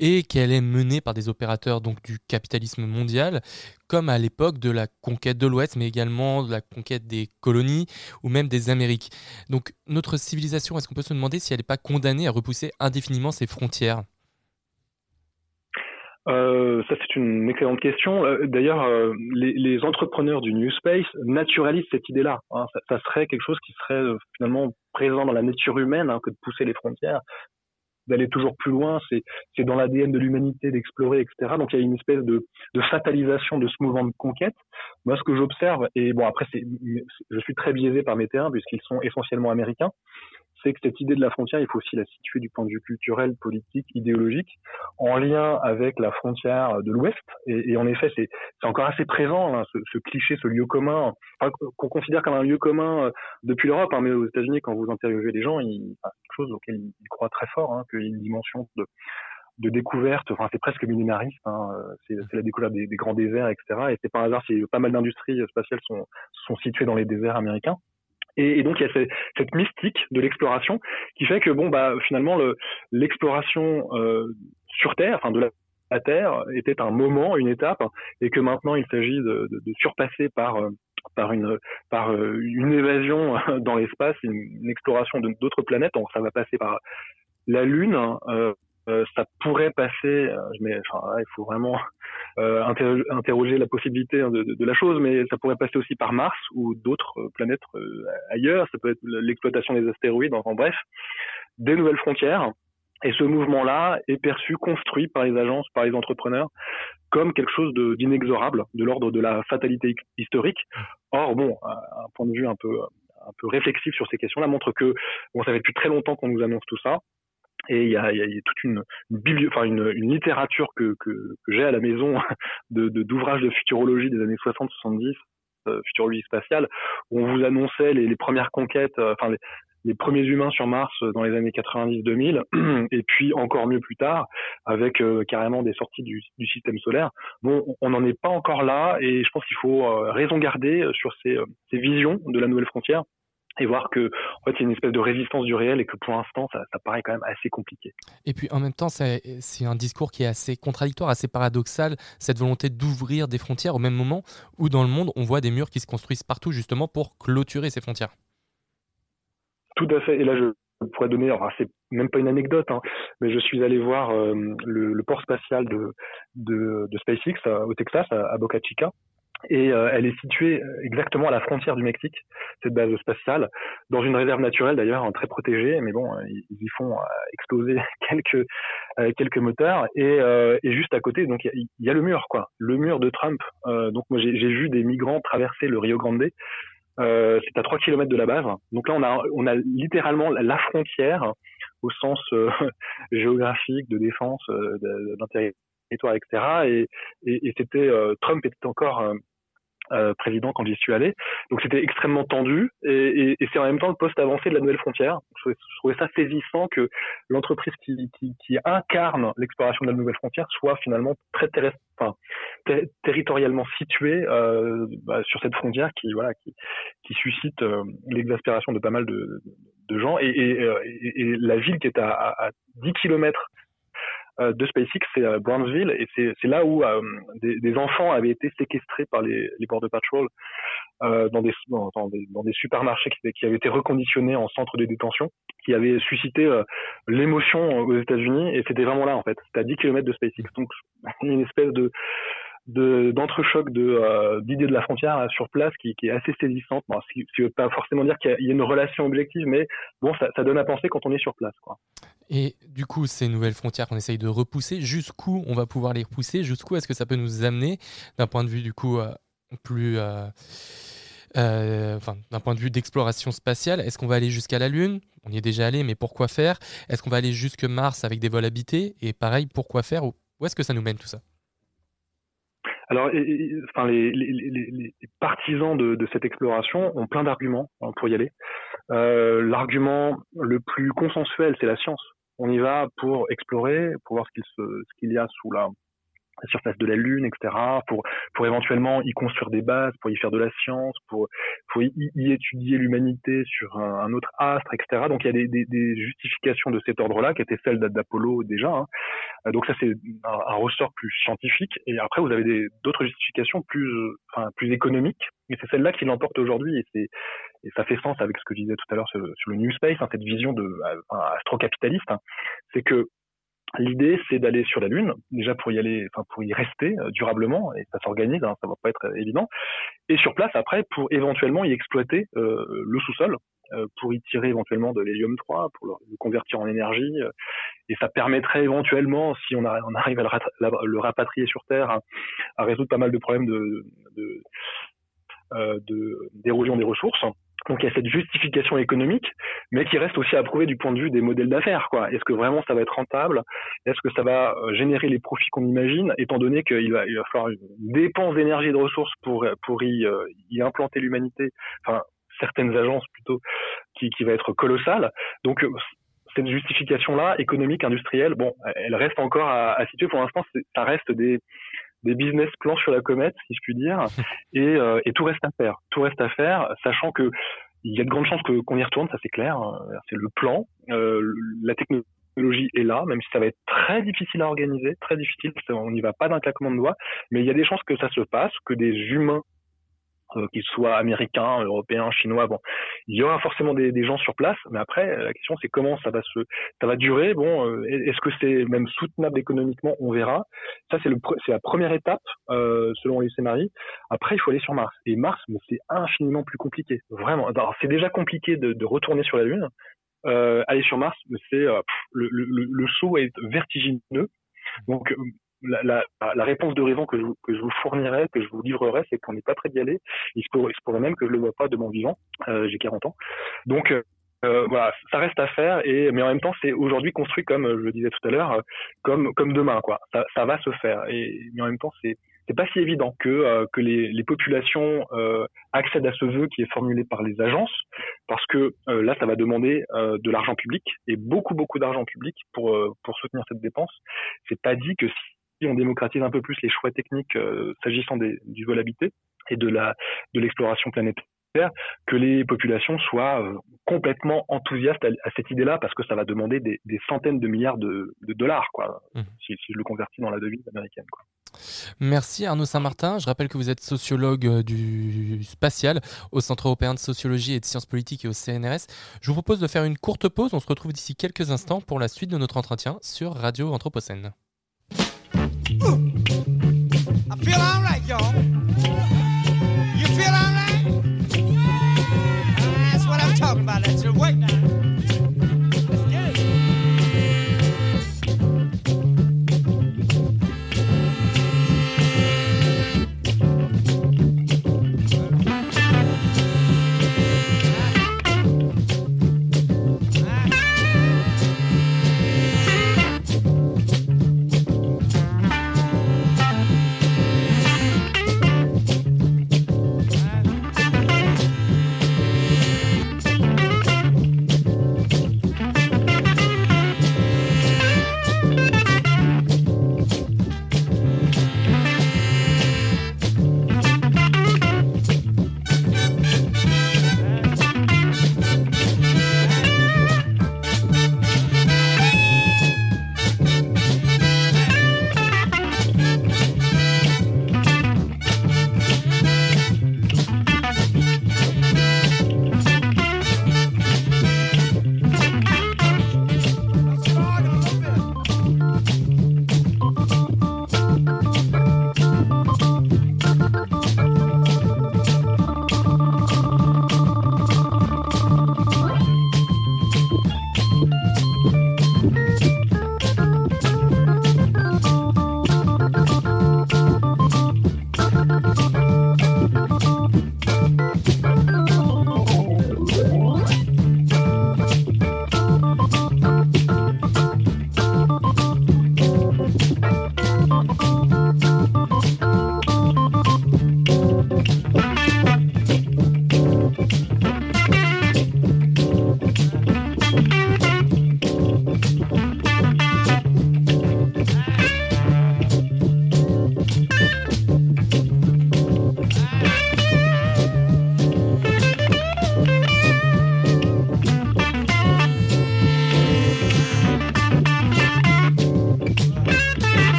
et qu'elle est menée par des opérateurs donc du capitalisme mondial, comme à l'époque de la conquête de l'Ouest, mais également de la conquête des colonies ou même des Amériques. Donc notre civilisation, est-ce qu'on peut se demander si elle n'est pas condamnée à repousser indéfiniment ses frontières? Euh, ça c'est une excellente question. Euh, d'ailleurs, euh, les, les, entrepreneurs du New Space naturalisent cette idée-là. Hein. Ça, ça, serait quelque chose qui serait finalement présent dans la nature humaine hein, que de pousser les frontières, d'aller toujours plus loin. C'est dans l'ADN de l'humanité d'explorer, etc. Donc il y a une espèce de, de, fatalisation de ce mouvement de conquête. Moi, ce que j'observe, et bon après, je suis très biaisé par mes terrains puisqu'ils sont essentiellement américains c'est que cette idée de la frontière, il faut aussi la situer du point de vue culturel, politique, idéologique, en lien avec la frontière de l'Ouest. Et, en effet, c'est encore assez présent, hein, ce, cliché, ce lieu commun, qu'on considère comme un lieu commun euh, depuis l'Europe, hein, mais aux États-Unis, quand vous interrogez les gens, il, enfin, quelque chose auquel ils croient très fort, hein, qu'il y a une dimension de, de découverte, enfin c'est presque millénariste, hein, c'est la découverte des, grands déserts, etc. Et c'est un hasard si pas mal d'industries spatiales sont, sont situées dans les déserts américains. Et, donc il y a cette, mystique de l'exploration qui fait que bon bah finalement l'exploration euh, sur Terre, enfin de la, Terre, était un moment, une étape, et que maintenant il s'agit de, surpasser par euh, par une par euh, une évasion dans l'espace, une, exploration d'autres planètes. Ça va passer par la Lune, euh, euh, ça pourrait passer, euh, mais enfin, il faut vraiment euh, interroger, la possibilité de, de, de, la chose, mais ça pourrait passer aussi par Mars ou d'autres planètes ailleurs. Ça peut être l'exploitation des astéroïdes, enfin bref, des nouvelles frontières. Et ce mouvement-là est perçu, construit par les agences, par les entrepreneurs, comme quelque chose d'inexorable, de, de l'ordre de la fatalité historique. Or, bon, un point de vue un peu un peu réflexif sur ces questions-là montre que bon, ça fait depuis très longtemps qu'on nous annonce tout ça. Et il y a, il y a toute une, une, une, littérature que, que, que j'ai à la maison de d'ouvrages de, de, futurologie des années 60-70, euh, futurologie spatiale, où on vous annonçait les, les premières conquêtes, euh, enfin les, les, premiers humains sur Mars dans les années 90-2000, et puis encore mieux plus tard, avec euh, carrément des sorties du, du, système solaire. Bon, on n'en est pas encore là, et je pense qu'il faut euh, raison garder sur ces, euh, ces visions de la nouvelle frontière et voir que en fait il y a une espèce de résistance du réel et que pour l'instant ça, ça, paraît quand même assez compliqué. Et puis en même temps c'est un discours qui est assez contradictoire, assez paradoxal, cette volonté d'ouvrir des frontières au même moment où dans le monde on voit des murs qui se construisent partout justement pour clôturer ces frontières. Tout à fait, et là je pourrais donner, alors c'est même pas une anecdote, hein, mais je suis allé voir euh, le, le, port spatial de, de, de SpaceX à, au Texas, à, à Boca Chica, et euh, elle est située exactement à la frontière du Mexique, cette base spatiale, dans une réserve naturelle d'ailleurs hein, très protégée, mais bon, ils, y font euh, exploser quelques euh, quelques moteurs et, euh, et, juste à côté, donc il y, a le mur quoi, le mur de Trump. Euh, donc moi j'ai vu des migrants traverser le Rio Grande. c'est à 3 km de la base. Donc là on a on a littéralement la frontière au sens géographique de défense d'intérêt territoire, etc. Et, et, et c'était Trump était encore euh, président quand j'y suis allé. Donc c'était extrêmement tendu et, et, et c'est en même temps le poste avancé de la nouvelle frontière. Je trouvais, ça saisissant que l'entreprise qui, qui, qui, incarne l'exploration de la nouvelle frontière soit finalement très enfin, ter territorialement située euh, bah, sur cette frontière qui voilà qui, qui suscite euh, l'exaspération de pas mal de, de gens et, et, euh, la ville qui est à, à 10 kilomètres euh, de SpaceX, c'est euh, Brownsville, et c'est là où euh, des, des, enfants avaient été séquestrés par les, les Border Patrol dans, des, dans, des, dans, des, supermarchés qui, qui, avaient été reconditionnés en centre de détention, qui avaient suscité l'émotion aux États-Unis, et c'était vraiment là en fait, c'était à 10 km de SpaceX. Donc une espèce de d'entrechoc de euh, d'idées de la frontière sur place qui, est assez saisissante. Bon, ce qui veut pas forcément dire qu'il y, a une relation objective, mais bon, ça, donne à penser quand on est sur place. Quoi. Et du coup, ces nouvelles frontières qu'on essaye de repousser, jusqu'où on va pouvoir les repousser? Jusqu'où est-ce que ça peut nous amener d'un point de vue du coup euh, plus... Euh, euh, d'un point de vue d'exploration spatiale, est-ce qu'on va aller jusqu'à la Lune? On y est déjà allé, mais pourquoi faire? Est-ce qu'on va aller jusque Mars avec des vols habités? Et pareil, pourquoi faire? Où est-ce que ça nous mène tout ça? Alors, enfin, les, partisans de, de, cette exploration ont plein d'arguments hein, pour y aller. Euh, L'argument le plus consensuel, c'est la science. On y va pour explorer, pour voir ce qu'il ce qu'il y a sous la, la surface de la Lune, etc., pour, pour éventuellement y construire des bases, pour y faire de la science, pour, pour y, étudier l'humanité sur un, autre astre, etc. Donc il y a des, des, des justifications de cet ordre-là, qui étaient celles d'Apollo déjà. Hein. Donc ça c'est un, ressort plus scientifique. Et après vous avez d'autres justifications plus, enfin, plus économiques. Et c'est celle-là qui l'emporte aujourd'hui. Et, c'est, et ça fait sens avec ce que je disais tout à l'heure sur, sur, le New Space, hein, cette vision de enfin, astrocapitaliste. Hein. C'est que L'idée, c'est d'aller sur la Lune, déjà pour y aller, enfin pour y rester euh, durablement, et ça s'organise, hein, ça va pas être euh, évident. Et sur place, après, pour éventuellement y exploiter euh, le sous-sol, euh, pour y tirer éventuellement de l'hélium 3, pour le, convertir en énergie, et ça permettrait éventuellement, si on, arrive à le, rapatrier sur Terre, à, à, résoudre pas mal de problèmes de, de d'érosion des ressources. Donc il y a cette justification économique, mais qui reste aussi à prouver du point de vue des modèles d'affaires. Quoi. Est-ce que vraiment ça va être rentable? Est-ce que ça va euh, générer les profits qu'on imagine, étant donné qu'il va, il va falloir une dépense d'énergie et de ressources pour, pour y, euh, y implanter l'humanité, enfin certaines agences plutôt, qui, qui va être colossale. Donc euh, cette justification-là, économique, industrielle, bon, elle reste encore à, à situer. Pour l'instant, ça reste des, des business plans sur la comète, si je puis dire, et, euh, et, tout reste à faire. Tout reste à faire, sachant que il y a de grandes chances que qu'on y retourne, ça c'est clair. Hein. C'est le plan, euh, la technologie est là, même si ça va être très difficile à organiser, très difficile. On n'y va pas d'un claquement de doigts, mais il y a des chances que ça se passe, que des humains qu'ils soient américains, européens, chinois. Bon, il y aura forcément des, gens sur place, mais après la question c'est comment ça va se, ça va durer. Bon, euh, est-ce que c'est même soutenable économiquement? On verra. Ça c'est le, c'est la première étape euh, selon les scénarios. Après il faut aller sur Mars. Et Mars, mais c'est infiniment plus compliqué. Vraiment. Alors c'est déjà compliqué de, retourner sur la Lune. Euh, aller sur Mars, c'est euh, le, le, le saut est vertigineux. Donc la, la, la, réponse de raison que je, que je vous fournirai, que je vous livrerai, c'est qu'on n'est pas prêt d'y aller. Il se, pourrait, il se pourrait même que je le vois pas de mon vivant. Euh, J'ai 40 ans. Donc euh, voilà, ça reste à faire. Et mais en même temps, c'est aujourd'hui construit comme je le disais tout à l'heure, comme comme demain quoi. Ça, ça va se faire. Et mais en même temps, c'est c'est pas si évident que euh, que les, les populations euh, accèdent à ce vœu qui est formulé par les agences, parce que euh, là, ça va demander euh, de l'argent public et beaucoup beaucoup d'argent public pour euh, pour soutenir cette dépense. C'est pas dit que si on démocratise un peu plus les choix techniques euh, s'agissant du vol habité et de la de l'exploration planétaire que les populations soient euh, complètement enthousiastes à, à cette idée-là parce que ça va demander des, des centaines de milliards de, de dollars quoi mmh. si, si, je le convertis dans la devise américaine quoi. Merci Arnaud Saint-Martin. Je rappelle que vous êtes sociologue euh, du spatial au Centre européen de sociologie et de sciences politiques et au CNRS. Je vous propose de faire une courte pause. On se retrouve d'ici quelques instants pour la suite de notre entretien sur Radio Anthropocène. I feel I'm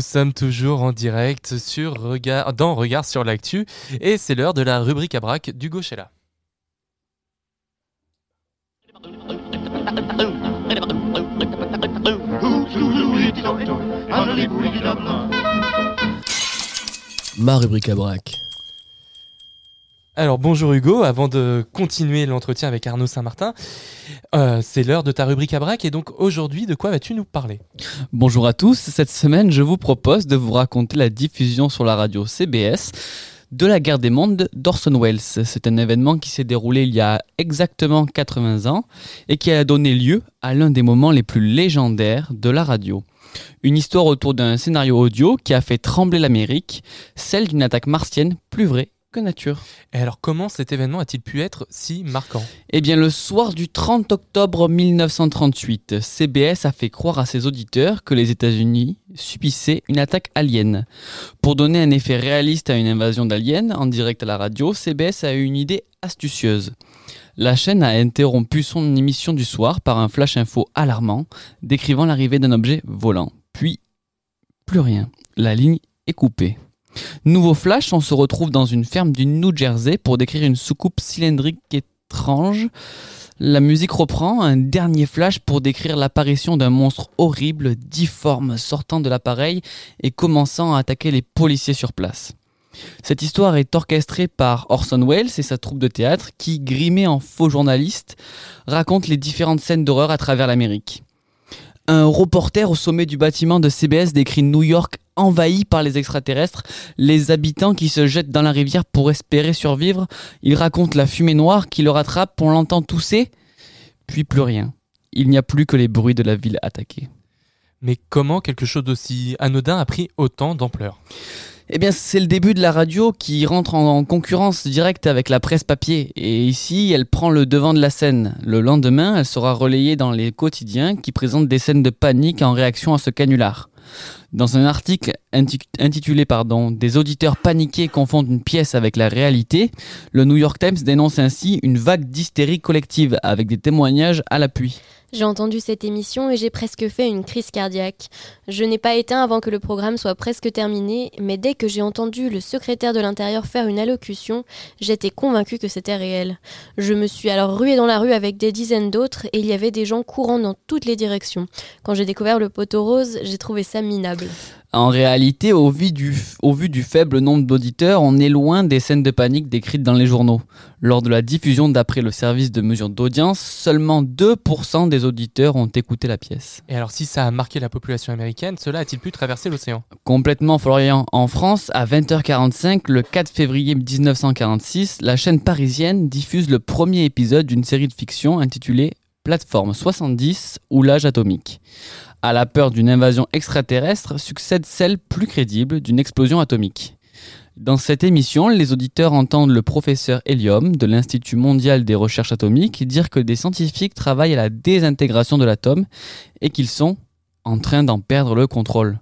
nous sommes toujours en direct sur Regard, dans Regard sur l'actu. Et c'est l'heure de la rubrique à braque du Gauchella. Ma rubrique à braque. Alors bonjour Hugo, avant de continuer l'entretien avec Arnaud Saint-Martin, euh, c'est l'heure de ta rubrique à braque et donc aujourd'hui de quoi vas-tu nous parler? Bonjour à tous, cette semaine je vous propose de vous raconter la diffusion sur la radio CBS de la guerre des mondes d'Orson Welles. C'est un événement qui s'est déroulé il y a exactement 80 ans et qui a donné lieu à l'un des moments les plus légendaires de la radio. Une histoire autour d'un scénario audio qui a fait trembler l'Amérique, celle d'une attaque martienne plus vraie que nature. Et alors comment cet événement a-t-il pu être si marquant? Eh bien le soir du 30 octobre 1938, CBS a fait croire à ses auditeurs que les États-Unis subissaient une attaque alien. Pour donner un effet réaliste à une invasion d'aliens en direct à la radio, CBS a eu une idée astucieuse. La chaîne a interrompu son émission du soir par un flash info alarmant décrivant l'arrivée d'un objet volant. Puis, plus rien. La ligne est coupée. Nouveau flash, on se retrouve dans une ferme du New Jersey pour décrire une soucoupe cylindrique étrange. La musique reprend, un dernier flash pour décrire l'apparition d'un monstre horrible, difforme, sortant de l'appareil et commençant à attaquer les policiers sur place. Cette histoire est orchestrée par Orson Welles et sa troupe de théâtre qui, grimés en faux journalistes, raconte les différentes scènes d'horreur à travers l'Amérique. Un reporter au sommet du bâtiment de CBS décrit New York envahi par les extraterrestres, les habitants qui se jettent dans la rivière pour espérer survivre. Il raconte la fumée noire qui le rattrape, on l'entend tousser, puis plus rien. Il n'y a plus que les bruits de la ville attaquée. Mais comment quelque chose d'aussi anodin a pris autant d'ampleur? Eh bien, c'est le début de la radio qui rentre en concurrence directe avec la presse papier. Et ici, elle prend le devant de la scène. Le lendemain, elle sera relayée dans les quotidiens qui présentent des scènes de panique en réaction à ce canular. Dans un article intitulé pardon, Des auditeurs paniqués confondent une pièce avec la réalité, le New York Times dénonce ainsi une vague d'hystérie collective avec des témoignages à l'appui. J'ai entendu cette émission et j'ai presque fait une crise cardiaque. Je n'ai pas éteint avant que le programme soit presque terminé, mais dès que j'ai entendu le secrétaire de l'Intérieur faire une allocution, j'étais convaincu que c'était réel. Je me suis alors rué dans la rue avec des dizaines d'autres et il y avait des gens courant dans toutes les directions. Quand j'ai découvert le poteau rose, j'ai trouvé ça minable. En réalité, au vu, du, au vu du faible nombre d'auditeurs, on est loin des scènes de panique décrites dans les journaux. Lors de la diffusion d'après le service de mesure d'audience, seulement 2% des auditeurs ont écouté la pièce. Et alors si ça a marqué la population américaine, cela a-t-il pu traverser l'océan? Complètement Florian. En France, à 20h45, le 4 février 1946, la chaîne parisienne diffuse le premier épisode d'une série de fiction intitulée Plateforme 70 ou l'âge atomique. À la peur d'une invasion extraterrestre succède celle plus crédible d'une explosion atomique. Dans cette émission, les auditeurs entendent le professeur Helium de l'Institut mondial des recherches atomiques dire que des scientifiques travaillent à la désintégration de l'atome et qu'ils sont en train d'en perdre le contrôle.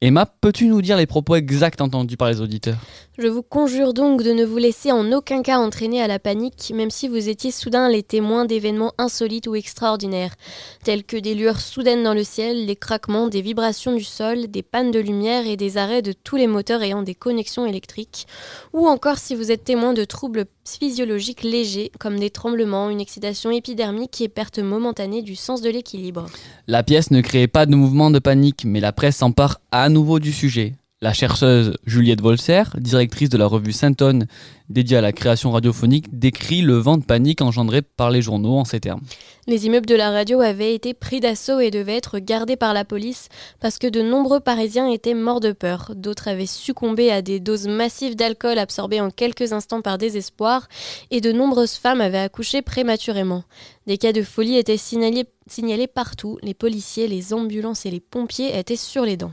Emma, peux-tu nous dire les propos exacts entendus par les auditeurs? Je vous conjure donc de ne vous laisser en aucun cas entraîner à la panique, même si vous étiez soudain les témoins d'événements insolites ou extraordinaires, tels que des lueurs soudaines dans le ciel, les craquements, des vibrations du sol, des pannes de lumière et des arrêts de tous les moteurs ayant des connexions électriques, ou encore si vous êtes témoin de troubles physiologiques légers, comme des tremblements, une excitation épidermique et perte momentanée du sens de l'équilibre. La pièce ne créait pas de mouvement de panique, mais la presse s'empare à nouveau du sujet. La chercheuse Juliette Volser, directrice de la revue Saint-Onne dédiée à la création radiophonique, décrit le vent de panique engendré par les journaux en ces termes. Les immeubles de la radio avaient été pris d'assaut et devaient être gardés par la police parce que de nombreux Parisiens étaient morts de peur. D'autres avaient succombé à des doses massives d'alcool absorbées en quelques instants par désespoir et de nombreuses femmes avaient accouché prématurément. Des cas de folie étaient signalés partout. Les policiers, les ambulances et les pompiers étaient sur les dents.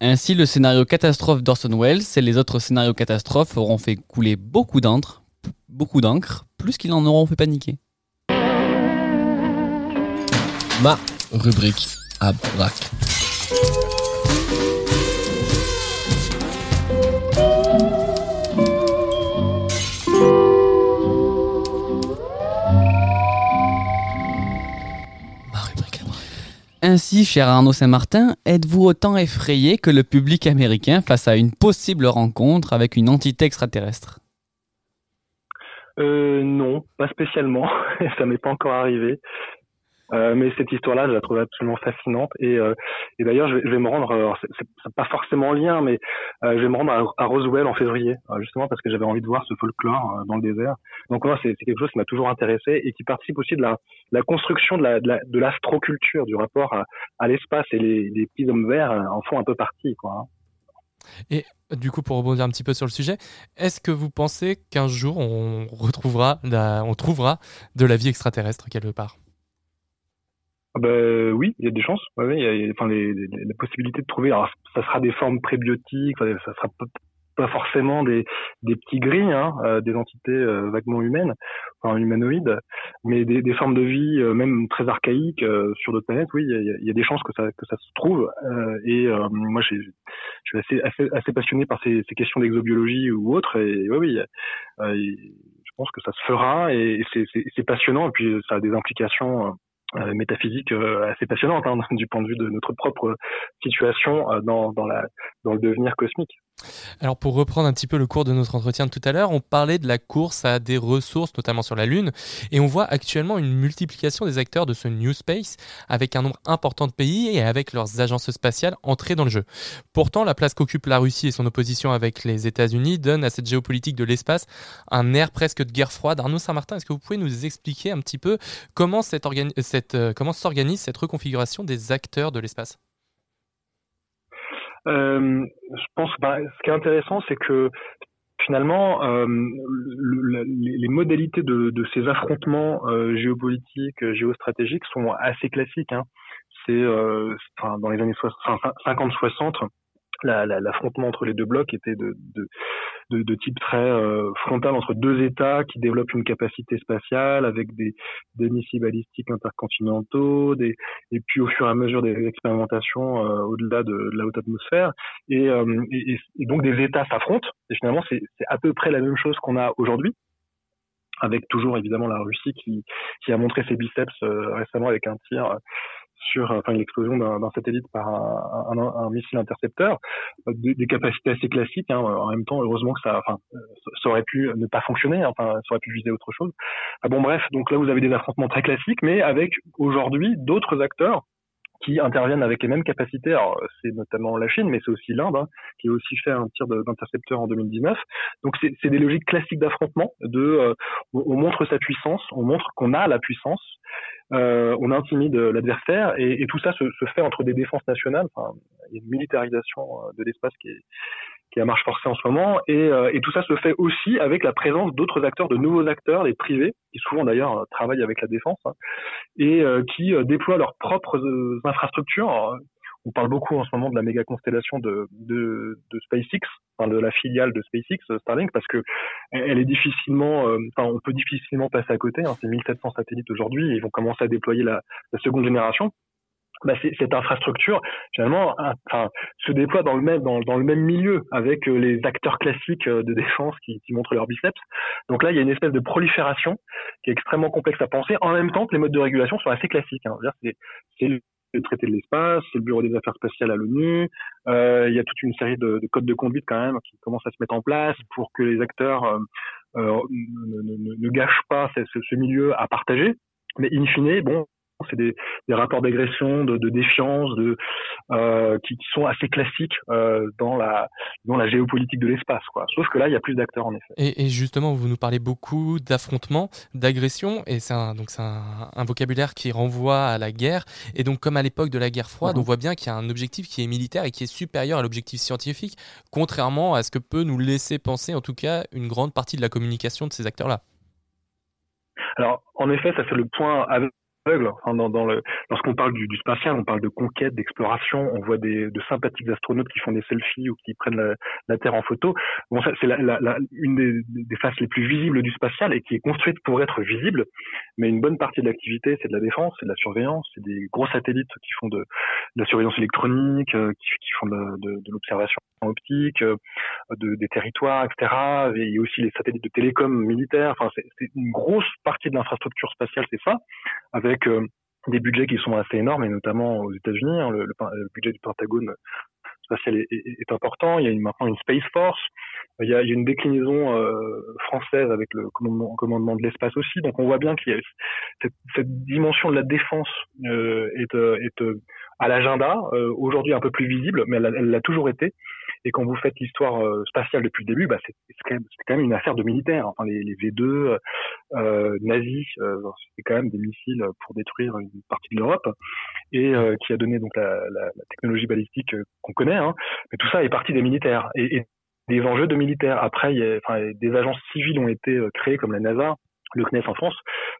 Ainsi, le scénario catastrophe d'Orson Welles et les autres scénarios catastrophes auront fait couler beaucoup d'encre, beaucoup d'encre, plus qu'ils en auront fait paniquer. Ma rubrique à braque. Ainsi, cher Arnaud Saint-Martin, êtes-vous autant effrayé que le public américain face à une possible rencontre avec une entité extraterrestre? Euh, Non, pas spécialement. Ça m'est pas encore arrivé. Euh, mais cette histoire-là, je la trouve absolument fascinante. Et, euh, et d'ailleurs, je, vais, je vais me rendre, c'est pas forcément en lien, mais euh, je vais me rendre à, à Roswell en février, euh, justement parce que j'avais envie de voir ce folklore dans le désert. Donc moi, c'est quelque chose qui m'a toujours intéressé et qui participe aussi de la, la construction de la de l'astroculture, du rapport à, à l'espace. Et les, les, petits hommes verts en font un peu partie, quoi. Hein. Et du coup, pour rebondir un petit peu sur le sujet, est-ce que vous pensez qu'un jour on retrouvera, on trouvera de la vie extraterrestre quelque part? Bah, oui, il y a des chances. Ouais, il y a, enfin, les, les, la possibilité de trouver. Alors, ça sera des formes prébiotiques, ça sera pas forcément des, des petits gris, hein, euh, des entités euh, vaguement humaines, enfin humanoïdes, mais des, des formes de vie euh, même très archaïques sur d'autres planètes. Oui, il y y a, des chances que ça que ça se trouve. et moi, je suis assez, assez, assez passionné par ces, ces questions d'exobiologie ou autres. Et oui, oui, je pense que ça se fera et, et c'est passionnant. Et puis ça a des implications euh, métaphysique euh, assez passionnante hein, du point de vue de notre propre situation euh, dans, dans le devenir cosmique. Alors pour reprendre un petit peu le cours de notre entretien de tout à l'heure, on parlait de la course à des ressources, notamment sur la Lune, et on voit actuellement une multiplication des acteurs de ce New Space, avec un nombre important de pays et avec leurs agences spatiales entrées dans le jeu. Pourtant, la place qu'occupe la Russie et son opposition avec les États-Unis donnent à cette géopolitique de l'espace un air presque de guerre froide. Arnaud Saint-Martin, est-ce que vous pouvez nous expliquer un petit peu comment, cette cette, euh, comment s'organise cette reconfiguration des acteurs de l'espace? Euh, je pense que bah, ce qui est intéressant, c'est que finalement, euh, le, les modalités de, ces affrontements euh, géopolitiques, géostratégiques sont assez classiques. Hein. C'est enfin, dans les années 50-60, l'affrontement la, entre les deux blocs était de, de, de, de type très euh, frontal entre deux États qui développent une capacité spatiale avec des, des missiles balistiques intercontinentaux, des, et puis au fur et à mesure des expérimentations euh, au-delà de, la haute atmosphère. Euh, et, et, donc des États s'affrontent. Et finalement, c'est à peu près la même chose qu'on a aujourd'hui avec toujours évidemment la Russie qui, qui a montré ses biceps récemment avec un tir sur enfin l'explosion d'un satellite par un, un, un, missile intercepteur, des, des, capacités assez classiques. Hein, en même temps, heureusement que ça, enfin, ça aurait pu ne pas fonctionner, enfin, ça aurait pu viser autre chose. Ah bon, bref, donc là vous avez des affrontements très classiques, mais avec aujourd'hui d'autres acteurs qui interviennent avec les mêmes capacités. Alors, c'est notamment la Chine, mais c'est aussi l'Inde, hein, qui a aussi fait un tir d'intercepteur en 2019. Donc, c'est des logiques classiques d'affrontement. De, euh, on, montre sa puissance, on montre qu'on a la puissance, euh, on intimide l'adversaire, et, tout ça se, se, fait entre des défenses nationales. Enfin, une militarisation euh, de l'espace qui est, qui est à marche forcée en ce moment, et, euh, et tout ça se fait aussi avec la présence d'autres acteurs, de nouveaux acteurs, les privés, qui souvent d'ailleurs travaillent avec la défense, hein, et euh, qui déploient leurs propres infrastructures. On parle beaucoup en ce moment de la méga constellation de, de, de SpaceX, enfin de la filiale de SpaceX, Starlink, parce que elle est difficilement, enfin on peut difficilement passer à côté. Hein, c'est 1700 satellites aujourd'hui, ils vont commencer à déployer la, la seconde génération bah, cette infrastructure finalement se déploie dans le même dans, le même milieu avec euh, les acteurs classiques euh, de défense qui, montrent leur biceps. Donc là, il y a une espèce de prolifération qui est extrêmement complexe à penser, en même temps que les modes de régulation sont assez classiques. Hein. C'est le traité de l'espace, c'est le bureau des affaires spatiales à l'ONU. Euh, il y a toute une série de, de, codes de conduite quand même qui commencent à se mettre en place pour que les acteurs ne, gâchent pas ce milieu à partager. Mais in fine, bon, c'est des, des, rapports d'agression, de, de, défiance, de, euh, qui, qui, sont assez classiques euh, dans, la, dans la géopolitique de l'espace. Quoi. Sauf que là, il y a plus d'acteurs en effet. Et, et, justement, vous nous parlez beaucoup d'affrontements, d'agression, et c'est un, donc c'est un, un, vocabulaire qui renvoie à la guerre. Et donc, comme à l'époque de la guerre froide, mmh. on voit bien qu'il y a un objectif qui est militaire et qui est supérieur à l'objectif scientifique, contrairement à ce que peut nous laisser penser, en tout cas, une grande partie de la communication de ces acteurs-là. Alors, en effet, ça c'est le point Lorsqu'on parle du, spatial, on parle de conquête, d'exploration. On voit des, de sympathiques astronautes qui font des selfies ou qui prennent la, Terre en photo. Bon, c'est une des, faces les plus visibles du spatial et qui est construite pour être visible. Mais une bonne partie de l'activité, c'est de la défense, c'est de la surveillance, c'est des gros satellites qui font de, la surveillance électronique, euh, qui, font de, de, de l'observation optique, euh, de, des territoires, etc. Et il y a aussi les satellites de télécom militaires. Enfin, c'est une grosse partie de l'infrastructure spatiale, c'est ça, avec euh, des budgets qui sont assez énormes, et notamment aux États-Unis. Hein, le, budget du Pentagone spatial est, est, important. Il y a maintenant une Space Force. Il y a, une déclinaison euh, française avec le commandement, de l'espace aussi. Donc on voit bien qu'il y a cette, dimension de la défense euh, est, euh, est à l'agenda, aujourd'hui un peu plus visible, mais elle l'a toujours été. Et quand vous faites l'histoire euh, spatiale depuis le début, bah, c'est quand, quand, même une affaire de militaires. Enfin, les, les V2 euh, nazis, euh, c'était quand même des missiles pour détruire une partie de l'Europe, et euh, qui a donné donc la, la, la technologie balistique qu'on connaît. Hein. Mais tout ça est parti des militaires et, et des enjeux de militaires. Après, y a, enfin, des agences civiles ont été créées comme la NASA, le CNES en France,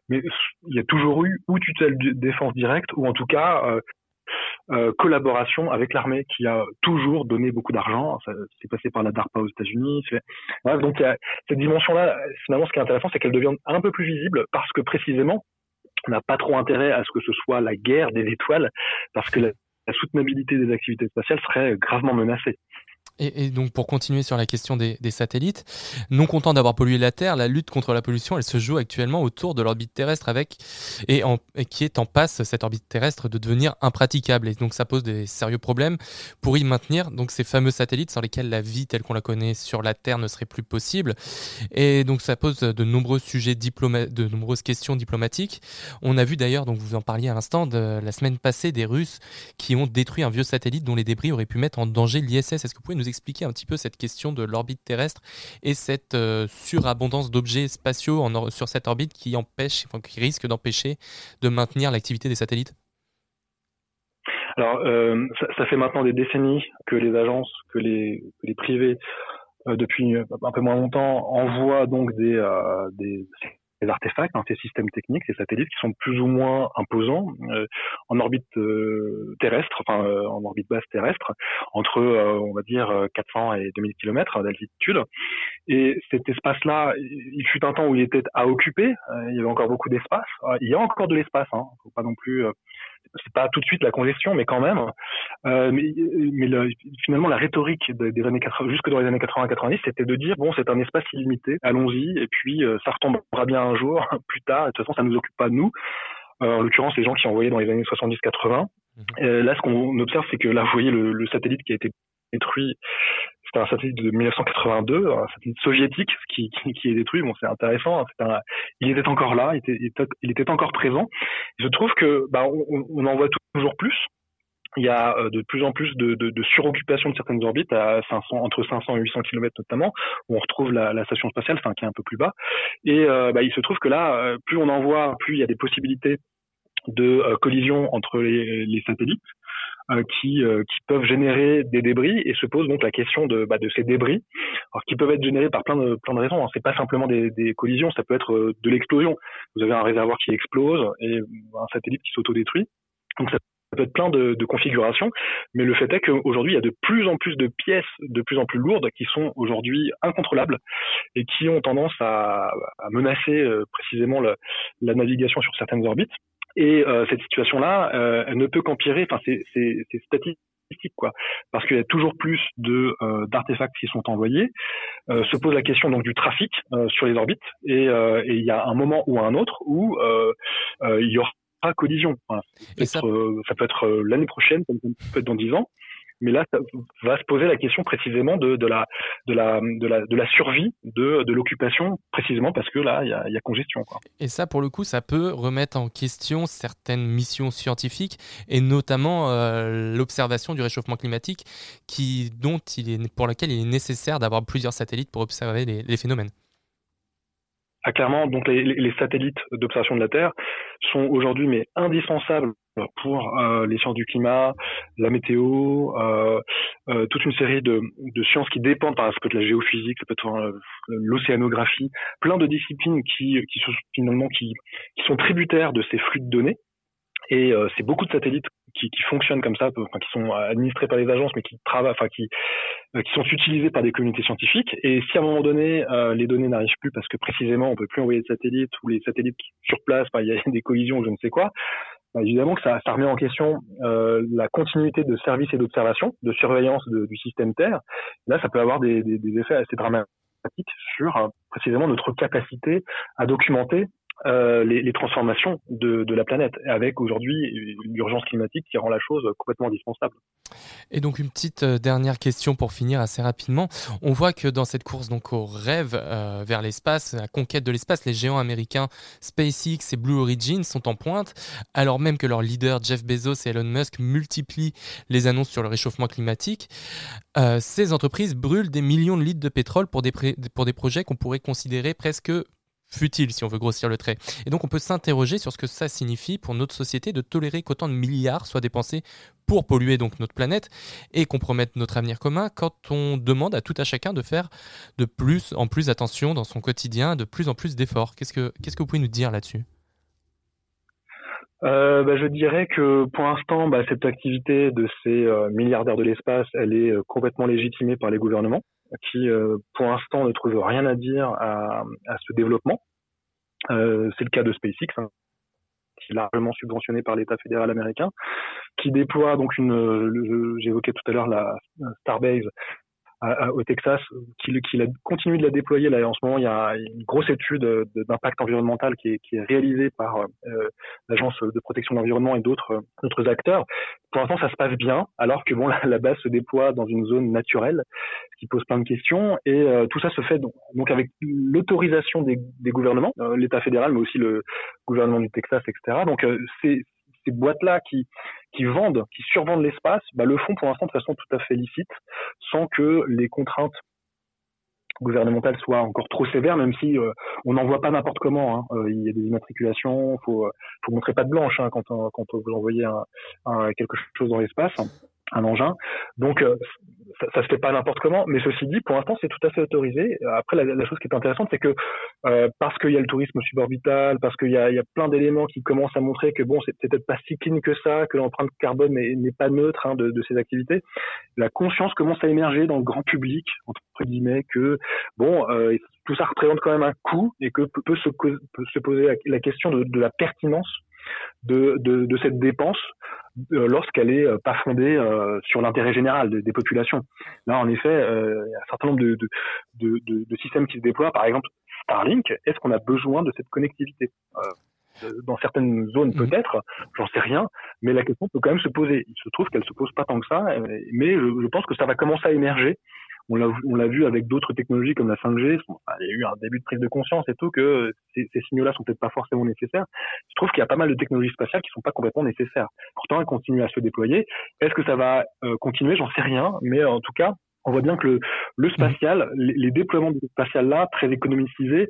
mais il y a toujours eu ou tutelle défense directe ou en tout cas euh, euh, collaboration avec l'armée qui a toujours donné beaucoup d'argent. C'est passé par la DARPA aux États-Unis. donc il y a cette dimension-là. Finalement, ce qui est intéressant, c'est qu'elle devient un peu plus visible parce que précisément, on n'a pas trop intérêt à ce que ce soit la guerre des étoiles, parce que la, la soutenabilité des activités spatiales serait gravement menacée. Et, donc, pour continuer sur la question des, satellites, non content d'avoir pollué la Terre, la lutte contre la pollution, elle se joue actuellement autour de l'orbite terrestre avec et, qui est en passe cette orbite terrestre de devenir impraticable. Et donc, ça pose des sérieux problèmes pour y maintenir donc ces fameux satellites sans lesquels la vie telle qu'on la connaît sur la Terre ne serait plus possible. Et donc, ça pose de nombreux sujets diplomatiques, de nombreuses questions diplomatiques. On a vu d'ailleurs, donc vous en parliez à l'instant, la semaine passée, des Russes qui ont détruit un vieux satellite dont les débris auraient pu mettre en danger l'ISS. Est-ce que vous pouvez nous expliquer un petit peu cette question de l'orbite terrestre et cette euh, surabondance d'objets spatiaux sur cette orbite qui empêche, qui risque d'empêcher de maintenir l'activité des satellites? Alors, euh, ça, fait maintenant des décennies que les agences, que les, privés, euh, depuis un peu moins longtemps, envoient donc des ces artefacts, hein, ces systèmes techniques, ces satellites qui sont plus ou moins imposants euh, en orbite euh, terrestre, enfin euh, en orbite basse terrestre, entre on va dire 400 et 2000 km d'altitude. Et cet espace-là, il fut un temps où il était à occuper. il y avait encore beaucoup d'espace. il y a encore de l'espace. Hein, faut pas non plus c'est pas tout de suite la congestion, mais quand même. Euh, mais, mais le, finalement, la rhétorique des années 80, jusque dans les années 80-90, c'était de dire bon, c'est un espace illimité, allons-y, et puis euh, ça retombera bien un jour, plus tard. Et de toute façon, ça nous occupe pas de nous. Euh, en l'occurrence, les gens qui envoyaient dans les années 70-80. Mmh. là, ce qu'on observe, c'est que là, vous voyez le, le satellite qui a été détruit c'était un satellite de 1982, un satellite soviétique qui, qui, qui est détruit. Bon, c'est intéressant. Hein, un, il était encore là, il était, il était encore présent. je trouve que bah, on, on, en voit toujours plus. Il y a euh, de plus en plus de, de, de suroccupation de certaines orbites à 500, entre 500 et 800 km notamment, où on retrouve la, la station spatiale, enfin qui est un peu plus bas. Et euh, bah, il se trouve que là, euh, plus on en voit, plus il y a des possibilités de collision entre les, les satellites. Euh, qui, euh, qui peuvent générer des débris et se pose donc la question de, bah, de ces débris, alors qui peuvent être générés par plein de, plein de raisons. Hein. C'est pas simplement des, des, collisions, ça peut être euh, de l'explosion. Vous avez un réservoir qui explose et un satellite qui s'autodétruit. Donc ça peut être plein de, de, configurations, mais le fait est qu'aujourd'hui, il y a de plus en plus de pièces de plus en plus lourdes qui sont aujourd'hui incontrôlables et qui ont tendance à, à menacer précisément la, la navigation sur certaines orbites. Et euh, cette situation-là, euh, elle ne peut qu'empirer. Enfin, c'est statistique, quoi, parce qu'il y a toujours plus de euh, d'artefacts qui sont envoyés. Euh, se pose la question donc du trafic sur les orbites, et, et, il y a un moment ou un autre où il y aura collision. Enfin, ça... ça... peut être l'année prochaine, ça peut être dans dix ans. Mais là, ça va se poser la question précisément de, de, la, de, la, de, la, de la survie de, de l'occupation, précisément parce que là, il y a, congestion. Et ça, pour le coup, ça peut remettre en question certaines missions scientifiques, et notamment euh, l'observation du réchauffement climatique, qui, dont il est, pour laquelle il est nécessaire d'avoir plusieurs satellites pour observer les phénomènes. Ah, clairement, donc les, satellites d'observation de la Terre sont aujourd'hui mais indispensables pour euh, les sciences du climat, la météo, euh, euh, toute une série de, sciences qui dépendent, par exemple de la géophysique, ça peut être euh, l'océanographie, plein de disciplines qui, sont finalement qui, sont tributaires de ces flux de données. Et c'est beaucoup de satellites qui, qui, fonctionnent comme ça, enfin, qui sont administrés par les agences, mais qui travaillent, enfin qui, qui sont utilisés par des communautés scientifiques. Et si à un moment donné les données n'arrivent plus parce que précisément on peut plus envoyer de satellites ou les satellites sur place, il y a des collisions, ou je ne sais quoi, bah, évidemment que ça, ça, remet en question euh, la continuité de service et d'observation, de surveillance du système Terre. Là, ça peut avoir des, des, des effets assez dramatiques sur euh, précisément notre capacité à documenter euh, les, transformations de, la planète, avec aujourd'hui l'urgence climatique qui rend la chose complètement indispensable. Et donc une petite euh, dernière question pour finir assez rapidement. On voit que dans cette course donc au rêve euh, vers l'espace, la conquête de l'espace, les géants américains SpaceX et Blue Origin sont en pointe, alors même que leurs leaders Jeff Bezos et Elon Musk multiplient les annonces sur le réchauffement climatique. Ces entreprises brûlent des millions de litres de pétrole pour des, pour des projets qu'on pourrait considérer presque futile si on veut grossir le trait. Et donc on peut s'interroger sur ce que ça signifie pour notre société de tolérer qu'autant de milliards soient dépensés pour polluer donc notre planète et compromettre notre avenir commun quand on demande à tout à chacun de faire de plus en plus attention dans son quotidien, de plus en plus d'efforts. Qu'est-ce que, vous pouvez nous dire là-dessus? Euh, bah, je dirais que pour l'instant, bah, cette activité de ces euh, milliardaires de l'espace, elle est euh, complètement légitimée par les gouvernements qui, euh, pour l'instant, ne trouvent rien à dire à, à ce développement. Euh, c'est le cas de SpaceX, hein, qui est largement subventionné par l'État fédéral américain, qui déploie donc une, j'évoquais tout à l'heure la Starbase, au Texas, qu'il qui a continué de la déployer. Là, en ce moment, il y a une grosse étude d'impact environnemental qui est, qui est, réalisée par euh, l'Agence de protection de l'environnement et d'autres d'autres acteurs. Pour l'instant, ça se passe bien, alors que bon, la, base se déploie dans une zone naturelle, ce qui pose plein de questions. Et euh, tout ça se fait donc, donc avec l'autorisation des, des, gouvernements, euh, l'État fédéral, mais aussi le gouvernement du Texas, etc. Donc, euh, c'est ces boîtes-là qui, qui vendent, qui survendent l'espace, bah, le font pour l'instant de façon tout à fait licite, sans que les contraintes gouvernementales soient encore trop sévères, même si euh, on n'en voit pas n'importe comment. Hein. Euh, il y a des immatriculations, faut euh, faut montrer pas de blanche hein, quand quand vous envoyez quelque chose dans l'espace un engin. Donc euh, ça, ça, se fait pas n'importe comment, mais ceci dit, pour l'instant, c'est tout à fait autorisé. Après, la, la chose qui est intéressante, c'est que euh, parce qu'il y a le tourisme suborbital, parce qu'il y y a plein d'éléments qui commencent à montrer que bon, c'est peut-être pas si clean que ça, que l'empreinte carbone n'est pas neutre hein, de, de, ces activités. La conscience commence à émerger dans le grand public, entre guillemets, que bon, euh, tout ça représente quand même un coût et que peut, se, peut se poser la, question de, de la pertinence de, de, de, cette dépense euh, lorsqu'elle est euh, pas fondée euh, sur l'intérêt général des, des populations. Là, en effet, il y a un certain nombre de, de, de, systèmes qui se déploient. Par exemple, Starlink, est-ce qu'on a besoin de cette connectivité dans certaines zones mmh. peut-être, j'en sais rien, mais la question peut quand même se poser. Il se trouve qu'elle se pose pas tant que ça, mais je pense que ça va commencer à émerger on l'a, vu avec d'autres technologies comme la 5G. il y a eu un début de prise de conscience et tout que ces, ces signaux-là sont peut-être pas forcément nécessaires. Je trouve qu'il y a pas mal de technologies spatiales qui sont pas complètement nécessaires. Pourtant, elles continuent à se déployer. Est-ce que ça va euh, continuer? J'en sais rien, mais en tout cas, on voit bien que le, le spatial, les, déploiements du spatial là, très économisés,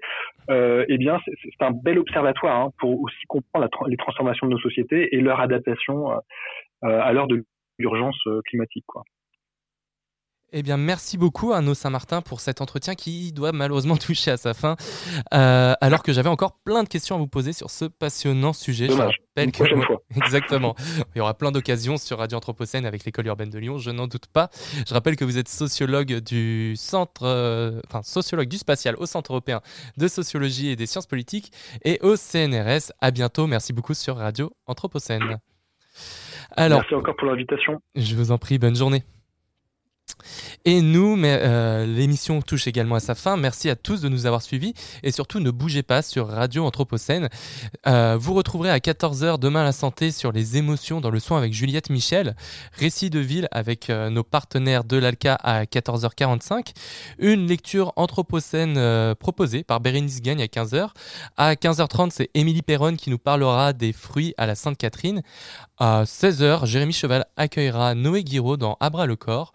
euh, eh bien, c'est, un bel observatoire hein, pour aussi comprendre la, les transformations de nos sociétés et leur adaptation euh, euh à l'heure de l'urgence euh, climatique. Quoi. Eh bien, merci beaucoup Arnaud Saint-Martin pour cet entretien qui doit malheureusement toucher à sa fin, euh, alors que j'avais encore plein de questions à vous poser sur ce passionnant sujet. Dommage. Une prochaine fois. Exactement. Il y aura plein d'occasions sur Radio Anthropocène avec l'école urbaine de Lyon, je n'en doute pas. Je rappelle que vous êtes sociologue du centre, euh, enfin sociologue du spatial au Centre européen de sociologie et des sciences politiques et au CNRS. À bientôt. Merci beaucoup sur Radio Anthropocène. Alors, Merci encore pour l'invitation. Je vous en prie. Bonne journée. Et nous, euh, l'émission touche également à sa fin. Merci à tous de nous avoir suivis et surtout ne bougez pas sur Radio Anthropocène. Euh, vous retrouverez à 14h demain la santé sur les émotions dans le soin avec Juliette Michel, récit de ville avec euh, nos partenaires de l'ALCA à 14h45, une lecture Anthropocène proposée par Bérénice Gagne à 15h. À 15h30, c'est Émilie Perron qui nous parlera des fruits à la Sainte-Catherine. À 16h, Jérémy Cheval accueillera Noé Guiraud dans Abra le corps.